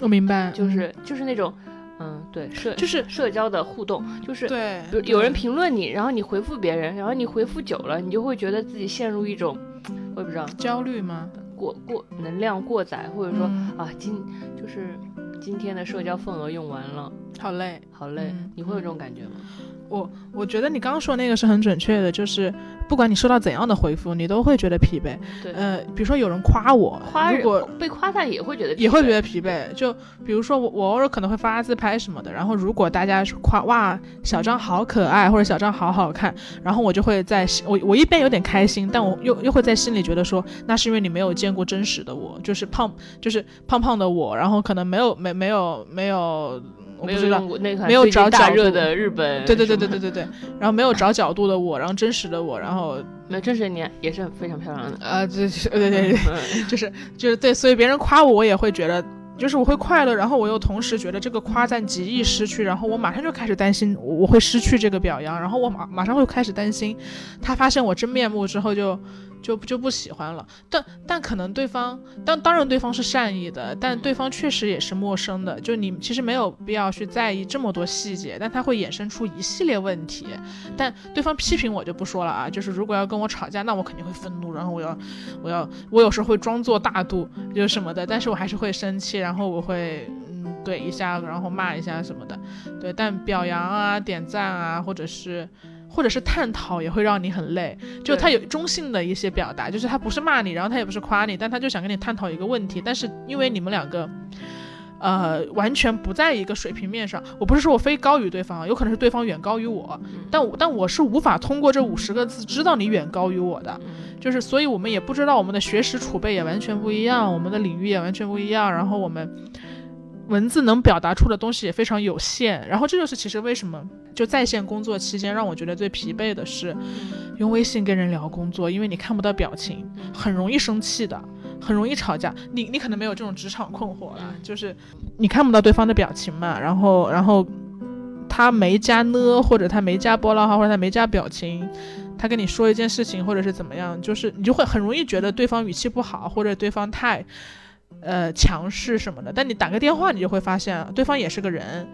我明白，就是就是那种嗯对社就是社交的互动，就是对比如有人评论你，然后你回复别人，然后你回复久了，你就会觉得自己陷入一种，我也不知道焦虑吗？过过能量过载，或者说、嗯啊今就是今天的社交份额用完了，好累。好累，嗯你会有这种感觉吗？我我觉得你刚刚说那个是很准确的，就是不管你收到怎样的回复，你都会觉得疲惫。对，呃，比如说有人夸我，如果被夸赞也会觉得也会觉得得疲惫。就比如说我，我偶尔可能会发自拍什么的，然后如果大家夸哇小张好可爱，或者小张好好看，然后我就会在我我一边有点开心，但我又又会在心里觉得说，那是因为你没有见过真实的我，就是胖就是胖胖的我，然后可能没有没没有没有我没有不知道那款没有找角度大热的日本，对对对对对，对对，然后没有找角度的我，然后真实的我，然后 没有真实的你也是非常漂亮的，呃，这这对对对，嗯 就是就是对，所以别人夸我，我也会觉得，就是我会快乐，然后我又同时觉得这个夸赞极易失去，然后我马上就开始担心我会失去这个表扬，然后我马马上会开始担心，他发现我真面目之后就就就不喜欢了。但但可能对方，当当然对方是善意的，但对方确实也是陌生的，就你其实没有必要去在意这么多细节，但他会衍生出一系列问题。但对方批评我就不说了啊，就是如果要跟我吵架，那我肯定会愤怒，然后我要我要我有时候会装作大度，就什么的，但是我还是会生气，然后我会嗯怼一下，然后骂一下什么的，对。但表扬啊、点赞啊，或者是或者是探讨，也会让你很累。就他有中性的一些表达，就是他不是骂你，然后他也不是夸你，但他就想跟你探讨一个问题，但是因为你们两个。呃，完全不在一个水平面上。我不是说我非高于对方，有可能是对方远高于我，但我但我是无法通过这五十个字知道你远高于我的，就是所以我们也不知道我们的学识储备也完全不一样，我们的领域也完全不一样，然后我们文字能表达出的东西也非常有限。然后这就是其实为什么就在线工作期间让我觉得最疲惫的是用微信跟人聊工作，因为你看不到表情，很容易生气的。很容易吵架，你你可能没有这种职场困惑了，就是你看不到对方的表情嘛，然后然后他没加呢，或者他没加波浪号，或者他没加表情，他跟你说一件事情，或者是怎么样，就是你就会很容易觉得对方语气不好，或者对方太呃强势什么的。但你打个电话，你就会发现对方也是个人，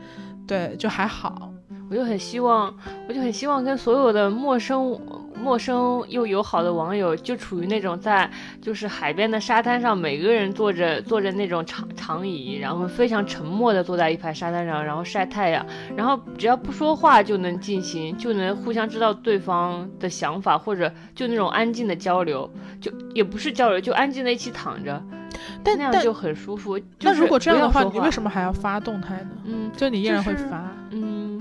对，就还好。我就很希望，我就很希望跟所有的陌生。陌生又友好的网友，就处于那种在就是海边的沙滩上，每个人坐着坐着那种长长椅，然后非常沉默的坐在一排沙滩上，然后晒太阳，然后只要不说话就能进行，就能互相知道对方的想法，或者就那种安静的交流，就也不是交流，就安静的一起躺着，但那样就很舒服。那如果这样的话，你为什么还要发动态呢？嗯，就你依然会发，嗯。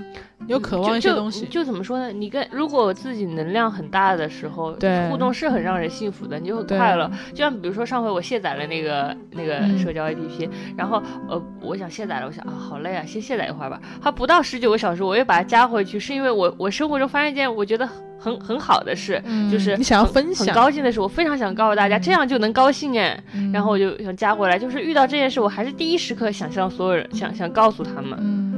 有渴望一些东西，就怎么说呢？你跟如果自己能量很大的时候，对互动是很让人幸福的，你就很快乐。就像比如说上回我卸载了那个那个社交 APP，然后呃，我想卸载了，我想啊，好累啊，先卸载一会儿吧。它不到十九个小时，我又把它加回去，是因为我我生活中发现一件我觉得很很好的事，就是你想要分享，很高兴的事，我非常想告诉大家，这样就能高兴哎。然后我就想加回来，就是遇到这件事，我还是第一时刻想向所有人想想告诉他们。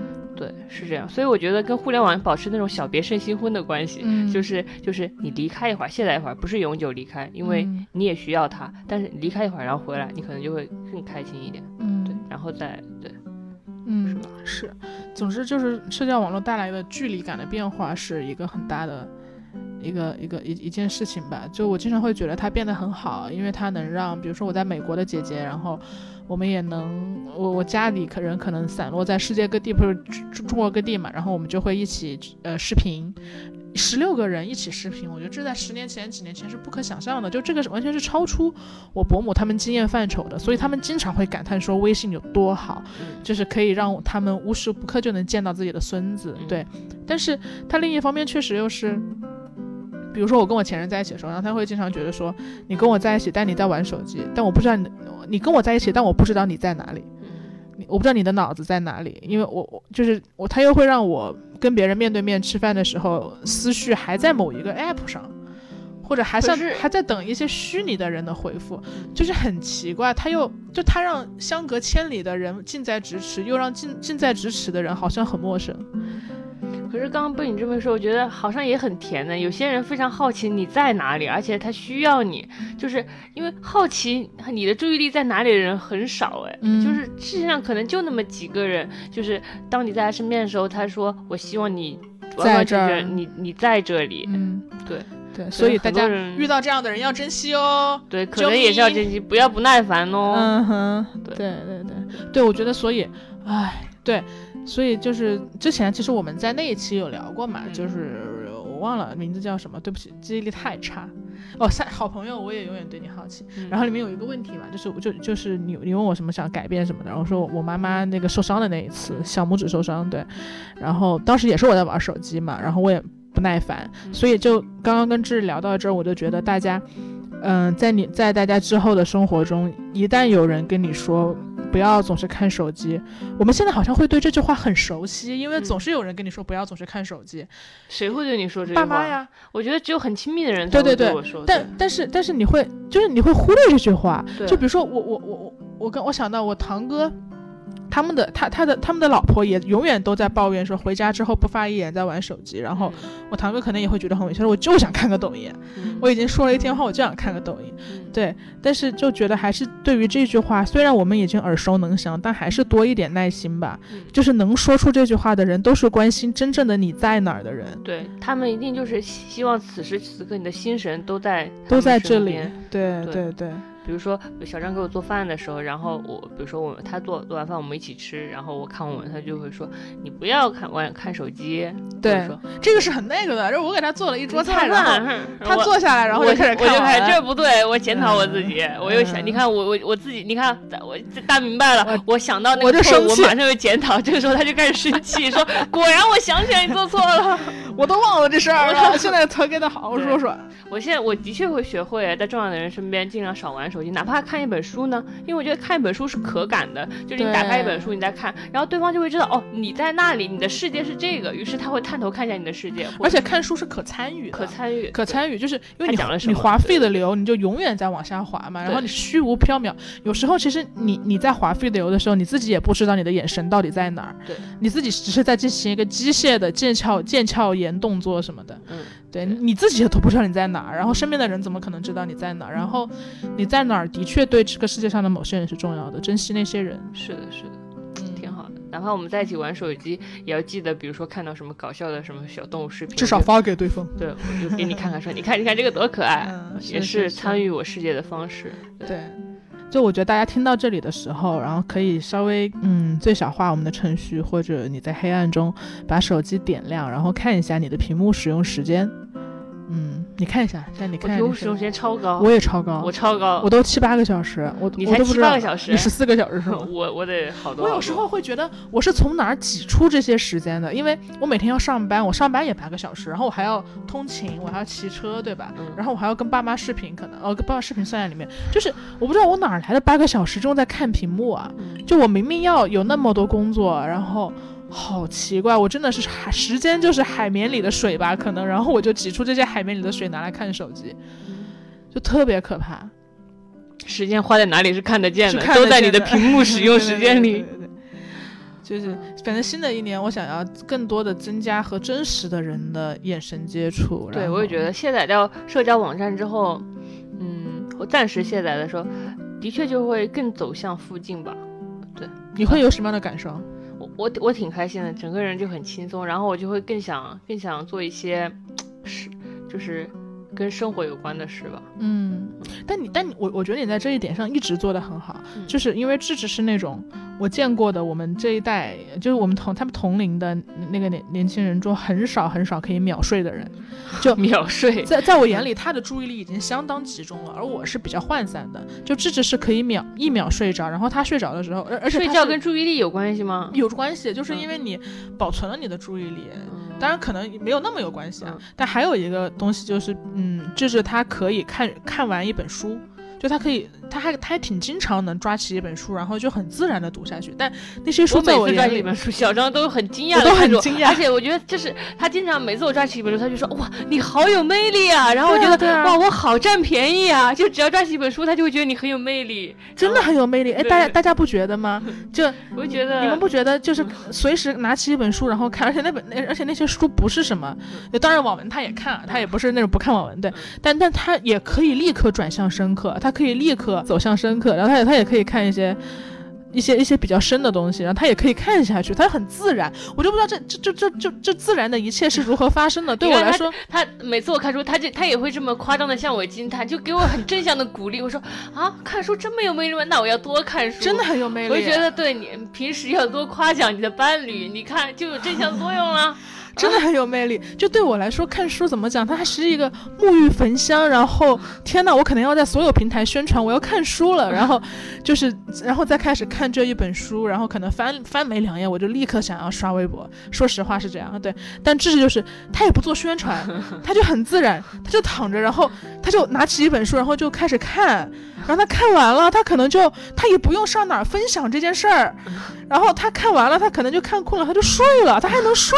对，是这样，所以我觉得跟互联网保持那种小别胜新婚的关系，就是就是你离开一会儿，卸载一会儿，不是永久离开，因为你也需要它，但是离开一会儿然后回来，你可能就会更开心一点。嗯，对，然后再对，嗯，是，总之就是社交网络带来的距离感的变化是一个很大的一个一个一一件事情吧。就我经常会觉得它变得很好，因为它能让，比如说我在美国的姐姐，然后。我们也能，我我家里可人可能散落在世界各地，不是中中国各地嘛，然后我们就会一起呃视频，十六个人一起视频，我觉得这在十年前、几年前是不可想象的，就这个是完全是超出我伯母他们经验范畴的，所以他们经常会感叹说微信有多好，就是可以让他们无时不刻就能见到自己的孙子，对，但是他另一方面确实又是。比如说我跟我前任在一起的时候，然后他会经常觉得说，你跟我在一起，但你在玩手机，但我不知道你，你跟我在一起，但我不知道你在哪里，你我不知道你的脑子在哪里，因为我我就是我，他又会让我跟别人面对面吃饭的时候，思绪还在某一个 app 上，或者还像还在等一些虚拟的人的回复，就是很奇怪，他又就他让相隔千里的人近在咫尺，又让近近在咫尺的人好像很陌生。可是刚刚被你这么说，我觉得好像也很甜的。有些人非常好奇你在哪里，而且他需要你，就是因为好奇你的注意力在哪里的人很少哎，就是世界上可能就那么几个人，就是当你在他身边的时候，他说我希望你在这儿，你你在这里，嗯，对对，所以大家遇到这样的人要珍惜哦，对，可能也是要珍惜，不要不耐烦哦，嗯哼，对对对对，对我觉得所以，唉，对。所以就是之前其实我们在那一期有聊过嘛，就是我忘了名字叫什么，对不起，记忆力太差。哦，三好朋友，我也永远对你好奇。然后里面有一个问题嘛，就是就就是你你问我什么想改变什么的，然后说我妈妈那个受伤的那一次，小拇指受伤，对。然后当时也是我在玩手机嘛，然后我也不耐烦，所以就刚刚跟志聊到这儿，我就觉得大家，嗯，在你在大家之后的生活中，一旦有人跟你说。不要总是看手机。我们现在好像会对这句话很熟悉，因为总是有人跟你说不要总是看手机。谁会对你说这？爸妈呀。我觉得只有很亲密的人才会对我说。但但是但是你会就是你会忽略这句话。就比如说我我我我我跟我想到我堂哥。他们的他他的他们的老婆也永远都在抱怨说回家之后不发一眼在玩手机，然后我堂哥可能也会觉得很委屈，说我就想看个抖音，我已经说了一天话，我就想看个抖音，对，但是就觉得还是对于这句话，虽然我们已经耳熟能详，但还是多一点耐心吧。就是能说出这句话的人，都是关心真正的你在哪儿的人，对他们一定就是希望此时此刻你的心神都在都在这里，对。对对。比如说小张给我做饭的时候，然后我比如说我他做做完饭我们一起吃，然后我看我他就会说你不要看玩看手机。对，这个是很那个的，就是我给他做了一桌菜，然后 他坐下来，然后就开始看。我就开始这不对，我检讨我自己，我又想，你看我我我自己，你看我大明白了，我想到那个错误，我马上就检讨。这个时候他就开始生气，说 果然我想起来你做错了，我都忘了这事儿了。现在才跟他好好说说。我现在我的确会学会在重要的人身边尽量少玩手机，哪怕看一本书呢，因为我觉得看一本书是可感的，就是你打开一本书你在看，然后对方就会知道哦你在那里，你的世界是这个，于是他会探头看一下你的世界。而且看书是可参与，可参与，可参与，就是因为你讲了你滑费的流，你就永远在往下滑嘛，然后你虚无缥缈。有时候其实你你在滑费的流的时候，你自己也不知道你的眼神到底在哪儿，对，你自己只是在进行一个机械的腱鞘腱鞘炎动作什么的，嗯。对，你自己都不知道你在哪儿，然后身边的人怎么可能知道你在哪儿？然后你在哪儿的确对这个世界上的某些人是重要的，珍惜那些人。是的，是的，嗯，挺好的。哪怕我们在一起玩手机，也要记得，比如说看到什么搞笑的什么小动物视频，至少发给对方。对，我就给你看看，说你看，你看这个多可爱，也是参与我世界的方式。对。就我觉得大家听到这里的时候，然后可以稍微嗯最小化我们的程序，或者你在黑暗中把手机点亮，然后看一下你的屏幕使用时间。嗯，你看一下，现在你看，我使用时间超高，我也超高，我超高，我都七八个小时，我你才七八个小时，你十四个小时是吗？我我得好多。我有时候会觉得我是从哪儿挤出这些时间的？因为我每天要上班，我上班也八个小时，然后我还要通勤，我还要骑车，对吧？然后我还要跟爸妈视频，可能哦跟爸妈视频算在里面，就是我不知道我哪来的八个小时中在看屏幕啊？就我明明要有那么多工作，然后。好奇怪，我真的是海时间就是海绵里的水吧，可能，然后我就挤出这些海绵里的水拿来看手机，就特别可怕。时间花在哪里是看得见的，都在你的屏幕使用 时间里。就是，反正新的一年，我想要更多的增加和真实的人的眼神接触。对，我也觉得卸载掉社交网站之后，嗯，我暂时卸载的时候，的确就会更走向附近吧。对，你会有什么样的感受？我我挺开心的，整个人就很轻松，然后我就会更想更想做一些事，就是跟生活有关的事吧。嗯，但你但你我我觉得你在这一点上一直做的很好，就是因为智智是那种。我见过的，我们这一代就是我们同他们同龄的那个年年轻人中，很少很少可以秒睡的人，就 秒睡。在在我眼里，他的注意力已经相当集中了，而我是比较涣散的。就智智是可以秒一秒睡着，然后他睡着的时候，而而且睡觉跟注意力有关系吗？有关系，就是因为你保存了你的注意力，当然可能没有那么有关系啊。但还有一个东西就是，嗯，智智他可以看看完一本书。就他可以，他还他还挺经常能抓起一本书，然后就很自然的读下去。但那些书在我眼里，小张都很惊讶，都很惊讶。而且我觉得就是他经常每次我抓起一本书，他就说哇，你好有魅力啊！然后我觉得哇，我好占便宜啊！就只要抓起一本书，他就会觉得你很有魅力，真的很有魅力。哎，大家大家不觉得吗？就我觉得你们不觉得就是随时拿起一本书然后看，而且那本那而且那些书不是什么，当然网文他也看，他也不是那种不看网文的，但但他也可以立刻转向深刻，他。他可以立刻走向深刻，然后他也他也可以看一些一些一些比较深的东西，然后他也可以看下去，他很自然。我就不知道这这这这这这自然的一切是如何发生的。对我来说，他每次我看书，他就他也会这么夸张的向我惊叹，就给我很正向的鼓励。我说啊，看书这么有魅力吗？那我要多看书，真的很有魅力。我觉得对你平时要多夸奖你的伴侣，你看就有正向作用了。真的很有魅力，就对我来说，看书怎么讲，它还是一个沐浴焚香。然后，天呐，我可能要在所有平台宣传我要看书了。然后，就是，然后再开始看这一本书，然后可能翻翻没两页，我就立刻想要刷微博。说实话是这样，对。但这就是他也不做宣传，他就很自然，他就躺着，然后他就拿起一本书，然后就开始看。然后他看完了，他可能就他也不用上哪儿分享这件事儿。然后他看完了，他可能就看困了，他就睡了，他还能睡。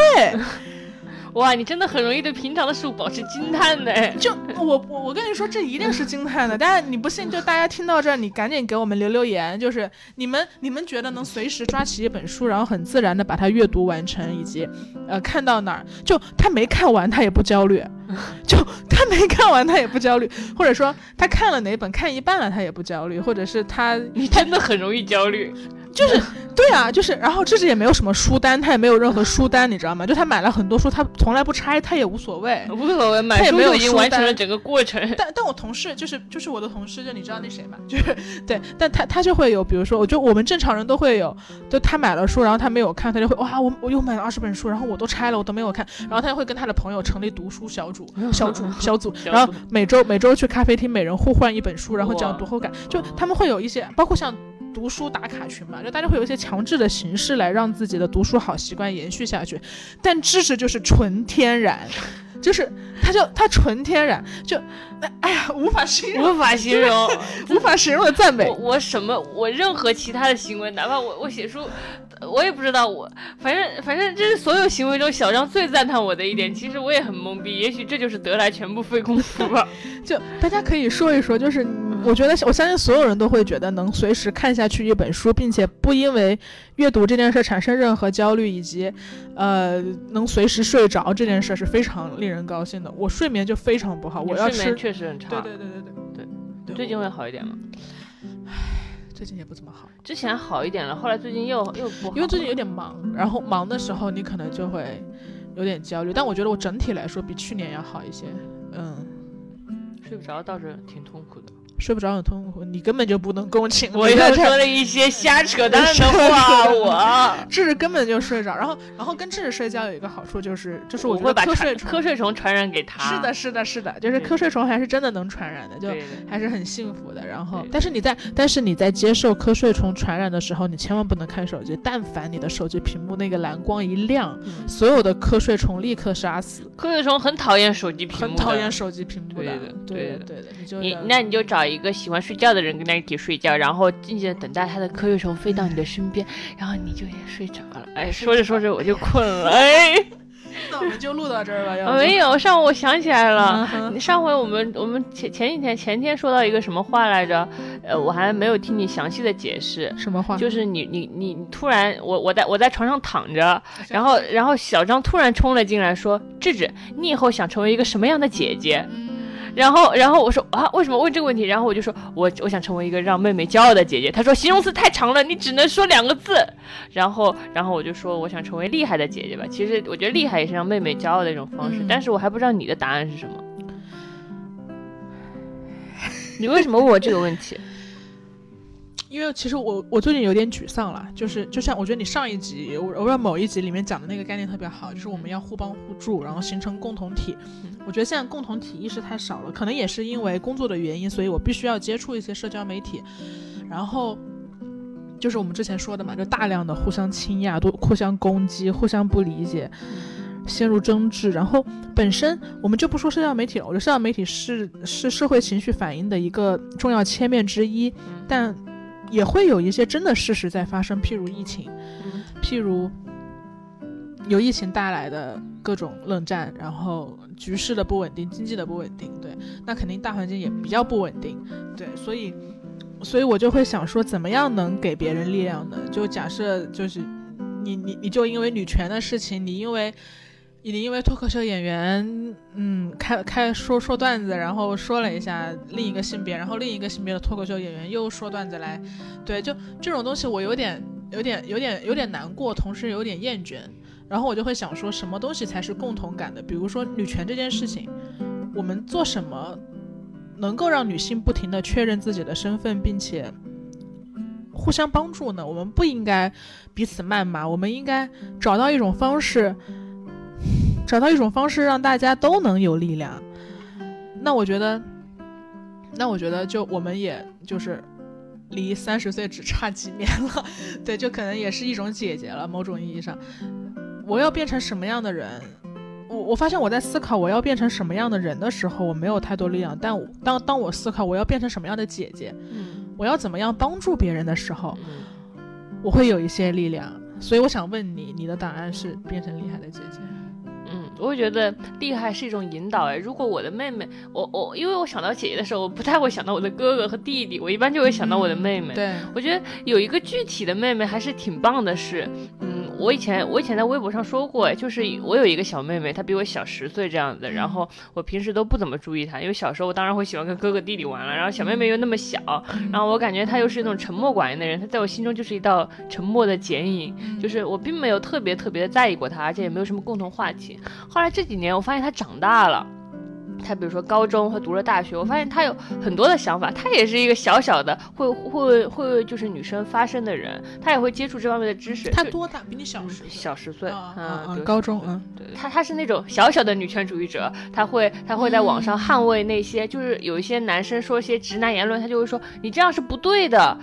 哇，你真的很容易对平常的事物保持惊叹的。就我我我跟你说，这一定是惊叹的。但是你不信，就大家听到这儿，你赶紧给我们留留言。就是你们你们觉得能随时抓起一本书，然后很自然的把它阅读完成，以及呃看到哪儿，就他没看完他也不焦虑，就他没看完他也不焦虑，或者说他看了哪本看一半了他也不焦虑，或者是他你真的很容易焦虑。就是对啊，就是然后芝芝也没有什么书单，他也没有任何书单，你知道吗？就他买了很多书，他从来不拆，他也无所谓。无所谓，买书就已经完成了整个过程。但但我同事就是就是我的同事，就你知道那谁吗？就是对，但他他就会有，比如说，我就我们正常人都会有，就他买了书，然后他没有看，他就会哇，我我又买了二十本书，然后我都拆了，我都没有看，然后他就会跟他的朋友成立读书小组 小组小组，然后每周每周去咖啡厅，每人互换一本书，然后讲读后感，就他们会有一些，包括像。读书打卡群嘛，就大家会有一些强制的形式来让自己的读书好习惯延续下去，但知识就是纯天然，就是它就它纯天然，就哎呀无法形容，无法形容，无法形容的赞美。我什么我任何其他的行为，哪怕我我写书。我也不知道，我反正反正这是所有行为中小张最赞叹我的一点。其实我也很懵逼，也许这就是得来全不费工夫吧。就大家可以说一说，就是我觉得我相信所有人都会觉得能随时看下去一本书，并且不因为阅读这件事产生任何焦虑，以及呃能随时睡着这件事是非常令人高兴的。我睡眠就非常不好，我要睡眠确实很差。对对对对对对，最近会好一点吗？最近也不怎么好，之前好一点了，后来最近又又不好，因为最近有点忙，然后忙的时候你可能就会有点焦虑，但我觉得我整体来说比去年要好一些，嗯，睡不着倒是挺痛苦的。睡不着很痛苦，你根本就不能共情。我又说了一些瞎扯淡的话，我 智智根本就睡着。然后，然后跟智智睡觉有一个好处就是，就是我会把瞌睡瞌睡虫传染给他。是的，是的，是的，就是瞌睡虫还是真的能传染的，就还是很幸福的。然后，但是你在但是你在接受瞌睡虫传染的时候，你千万不能看手机。但凡你的手机屏幕那个蓝光一亮，所有的瞌睡虫立刻杀死。瞌睡虫很讨厌手机屏幕，很讨厌手机屏幕的。对的，对的，你就你那你就找。一个喜欢睡觉的人跟他一起睡觉，然后静静的等待他的瞌睡虫飞到你的身边，然后你就也睡着了。哎，说着说着我就困了。哎，那我们就录到这儿吧。没有，上午我想起来了，上回我们我们前前几天前天说到一个什么话来着？呃，我还没有听你详细的解释。什么话？就是你你你突然，我我在我在床上躺着，然后然后小张突然冲了进来，说：“智智，你以后想成为一个什么样的姐姐？”然后，然后我说啊，为什么问这个问题？然后我就说，我我想成为一个让妹妹骄傲的姐姐。他说形容词太长了，你只能说两个字。然后，然后我就说我想成为厉害的姐姐吧。其实我觉得厉害也是让妹妹骄傲的一种方式。但是我还不知道你的答案是什么。你为什么问我这个问题？因为其实我我最近有点沮丧了，就是就像我觉得你上一集我我某一集里面讲的那个概念特别好，就是我们要互帮互助，然后形成共同体。我觉得现在共同体意识太少了，可能也是因为工作的原因，所以我必须要接触一些社交媒体，然后就是我们之前说的嘛，就大量的互相倾轧、都互相攻击、互相不理解，陷入争执。然后本身我们就不说社交媒体了，我觉得社交媒体是是社会情绪反应的一个重要切面之一，但。也会有一些真的事实在发生，譬如疫情，譬如由疫情带来的各种冷战，然后局势的不稳定，经济的不稳定，对，那肯定大环境也比较不稳定，对，所以，所以我就会想说，怎么样能给别人力量呢？就假设就是你你你就因为女权的事情，你因为。你因为脱口秀演员，嗯，开开说说段子，然后说了一下另一个性别，然后另一个性别的脱口秀演员又说段子来，对，就这种东西我有点有点有点有点难过，同时有点厌倦，然后我就会想说什么东西才是共同感的？比如说女权这件事情，我们做什么能够让女性不停的确认自己的身份，并且互相帮助呢？我们不应该彼此谩骂，我们应该找到一种方式。找到一种方式让大家都能有力量，那我觉得，那我觉得就我们也就是离三十岁只差几年了，对，就可能也是一种姐姐了。某种意义上，我要变成什么样的人？我我发现我在思考我要变成什么样的人的时候，我没有太多力量。但当当我思考我要变成什么样的姐姐，我要怎么样帮助别人的时候，我会有一些力量。所以我想问你，你的答案是变成厉害的姐姐？我会觉得厉害是一种引导哎，如果我的妹妹，我我因为我想到姐姐的时候，我不太会想到我的哥哥和弟弟，我一般就会想到我的妹妹。对，我觉得有一个具体的妹妹还是挺棒的，事，嗯。我以前我以前在微博上说过，就是我有一个小妹妹，她比我小十岁这样子，然后我平时都不怎么注意她，因为小时候我当然会喜欢跟哥哥弟弟玩了，然后小妹妹又那么小，然后我感觉她又是那种沉默寡言的人，她在我心中就是一道沉默的剪影，就是我并没有特别特别的在意过她，而且也没有什么共同话题。后来这几年我发现她长大了。他比如说高中或读了大学，我发现他有很多的想法。他也是一个小小的会会会就是女生发声的人，他也会接触这方面的知识。他多大？比你小十小十岁啊，高中嗯，对。他他是那种小小的女权主义者，他会他会在网上捍卫那些就是有一些男生说一些直男言论，他就会说你这样是不对的。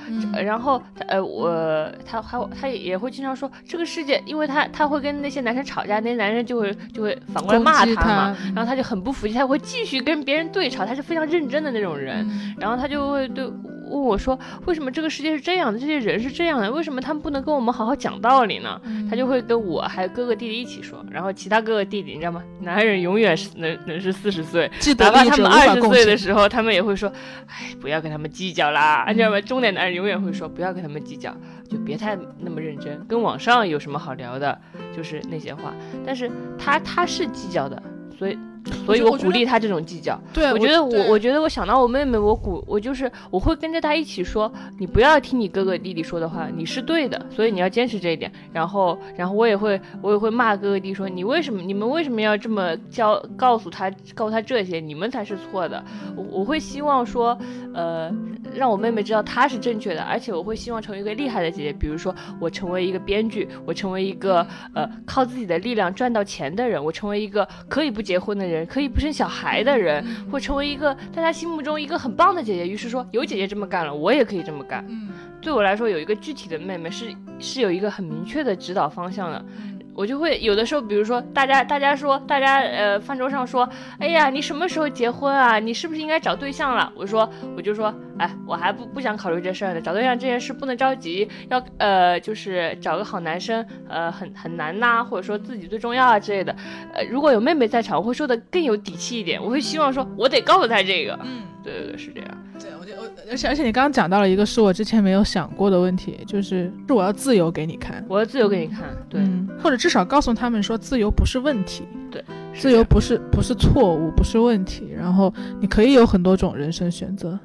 然后呃我他还他也会经常说这个世界，因为他他会跟那些男生吵架，那些男生就会就会反过来骂他嘛，然后他就很不服气，他会。继续跟别人对吵，他是非常认真的那种人，然后他就会对问我说：“为什么这个世界是这样的？这些人是这样的？为什么他们不能跟我们好好讲道理呢？”他就会跟我还有哥哥弟弟一起说，然后其他哥哥弟弟你知道吗？男人永远是能能是四十岁，哪怕他们二十岁的时候，他们也会说：“哎，不要跟他们计较啦。”你知道吗？中年男人永远会说：“不要跟他们计较，就别太那么认真，跟网上有什么好聊的？就是那些话。”但是他他是计较的，所以。所以我鼓励他这种计较。对，我觉得我，我觉得我想到我妹妹，我鼓，我就是我会跟着她一起说，你不要听你哥哥弟弟说的话，你是对的，所以你要坚持这一点。然后，然后我也会，我也会骂哥哥弟说，你为什么，你们为什么要这么教，告诉他，告诉他这些，你们才是错的。我我会希望说，呃，让我妹妹知道她是正确的，而且我会希望成为一个厉害的姐姐，比如说我成为一个编剧，我成为一个呃靠自己的力量赚到钱的人，我成为一个可以不结婚的人。可以不生小孩的人，会成为一个在他心目中一个很棒的姐姐。于是说，有姐姐这么干了，我也可以这么干。嗯，对我来说，有一个具体的妹妹是是有一个很明确的指导方向的。我就会有的时候，比如说大家大家说，大家呃饭桌上说，哎呀，你什么时候结婚啊？你是不是应该找对象了？我说，我就说，哎，我还不不想考虑这事儿呢。找对象这件事不能着急，要呃就是找个好男生，呃很很难呐，或者说自己最重要啊之类的。呃，如果有妹妹在场，我会说的更有底气一点。我会希望说，我得告诉她这个。嗯，对对对，是这样。对，我就我而且而且你刚刚讲到了一个是我之前没有想过的问题，就是是我要自由给你看，我要自由给你看，对，或者至少告诉他们说自由不是问题，对，自由不是不是错误，不是问题，然后你可以有很多种人生选择，是，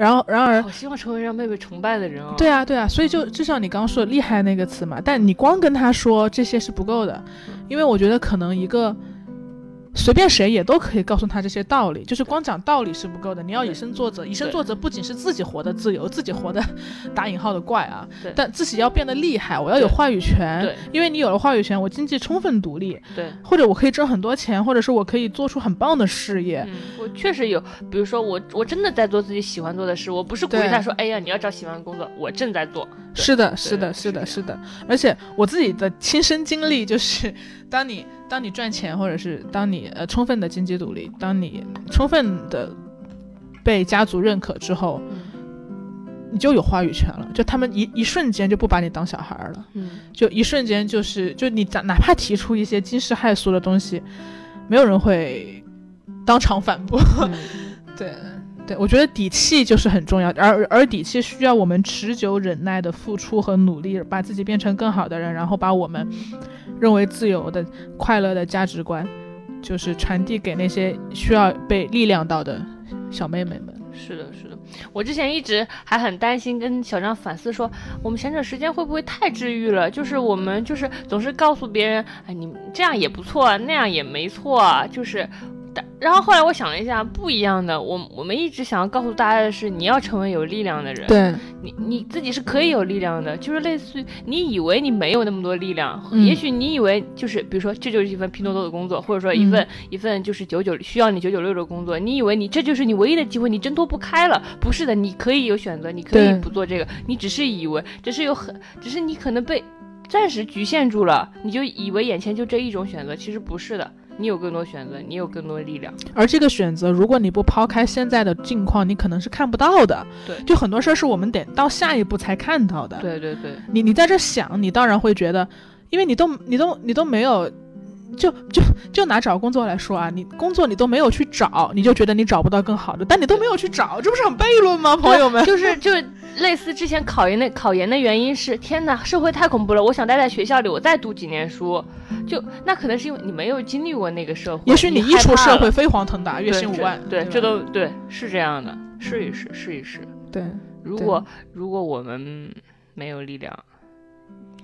然后然而，我希望成为让妹妹崇拜的人哦，对啊对啊，所以就就像你刚刚说的厉害那个词嘛，但你光跟他说这些是不够的，因为我觉得可能一个。随便谁也都可以告诉他这些道理，就是光讲道理是不够的，你要以身作则。以身作则不仅是自己活得自由，自己活得 打引号的怪啊，但自己要变得厉害，我要有话语权。对，因为你有了话语权，我经济充分独立。对，或者我可以挣很多钱，或者是我可以做出很棒的事业。我确实有，比如说我我真的在做自己喜欢做的事，我不是鼓励他说，哎呀，你要找喜欢的工作，我正在做。是的，是的，是的，是的。而且我自己的亲身经历就是，当你。当你赚钱，或者是当你呃充分的经济独立，当你充分的被家族认可之后，你就有话语权了。就他们一一瞬间就不把你当小孩了，嗯，就一瞬间就是就你哪怕提出一些惊世骇俗的东西，没有人会当场反驳。对我觉得底气就是很重要，而而底气需要我们持久忍耐的付出和努力，把自己变成更好的人，然后把我们。认为自由的、快乐的价值观，就是传递给那些需要被力量到的小妹妹们。是的，是的。我之前一直还很担心，跟小张反思说，我们闲着时间会不会太治愈了？就是我们就是总是告诉别人，哎，你这样也不错，那样也没错，就是。然后后来我想了一下，不一样的。我我们一直想要告诉大家的是，你要成为有力量的人。对，你你自己是可以有力量的，就是类似于你以为你没有那么多力量，也许你以为就是比如说这就是一份拼多多的工作，或者说一份一份就是九九需要你九九六的工作，你以为你这就是你唯一的机会，你挣脱不开了。不是的，你可以有选择，你可以不做这个，你只是以为，只是有很，只是你可能被暂时局限住了，你就以为眼前就这一种选择，其实不是的。你有更多选择，你有更多力量。而这个选择，如果你不抛开现在的境况，你可能是看不到的。对，就很多事儿是我们得到下一步才看到的。对对对，你你在这想，你当然会觉得，因为你都你都你都没有，就就就拿找工作来说啊，你工作你都没有去找，你就觉得你找不到更好的，但你都没有去找，这不是很悖论吗，朋友们？就是就是类似之前考研的考研的原因是，天哪，社会太恐怖了，我想待在学校里，我再读几年书，就那可能是因为你没有经历过那个社会，也许你一出社会飞黄腾达，月薪五万，对，吧这都对，是这样的，试一试，试一试。对，如果如果我们没有力量，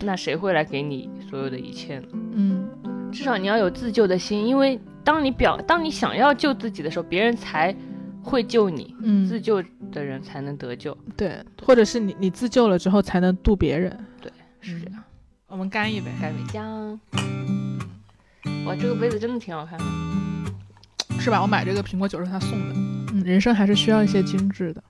那谁会来给你所有的一切呢？嗯，至少你要有自救的心，因为当你表当你想要救自己的时候，别人才会救你，嗯自救的人才能得救，对，或者是你你自救了之后才能渡别人，对是这样。我们干一杯，干杯姜，哇，这个杯子真的挺好看的。是吧？我买这个苹果酒是他送的，嗯，人生还是需要一些精致的，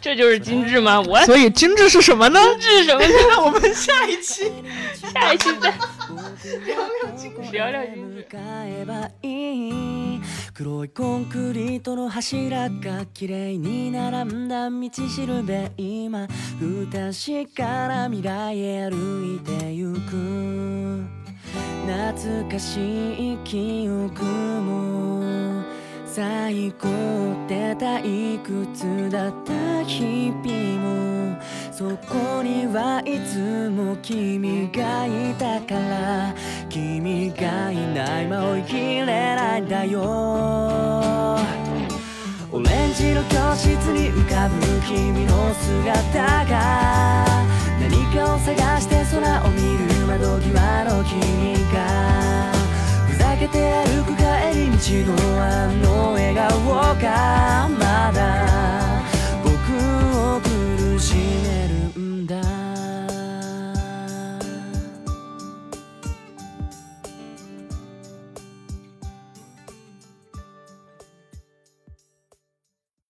这就是精致吗？我所以精致是什么呢？精致什么呢？我们下一期下一期再聊聊精致。聊聊精致。向えばいい黒いコンクリートの柱が綺麗に並んだ道しるべ今不確かな未来へ歩いてゆく 懐かしい記憶も。最高って退屈だった日々も。そこにはいつも君がいたから。君がいない間追いきれないんだよ。オレンジの教室に浮かぶ君の姿が。何かを探して空を見る窓際の君がふざけて歩く帰り道のあの笑顔がまだ僕を苦しめ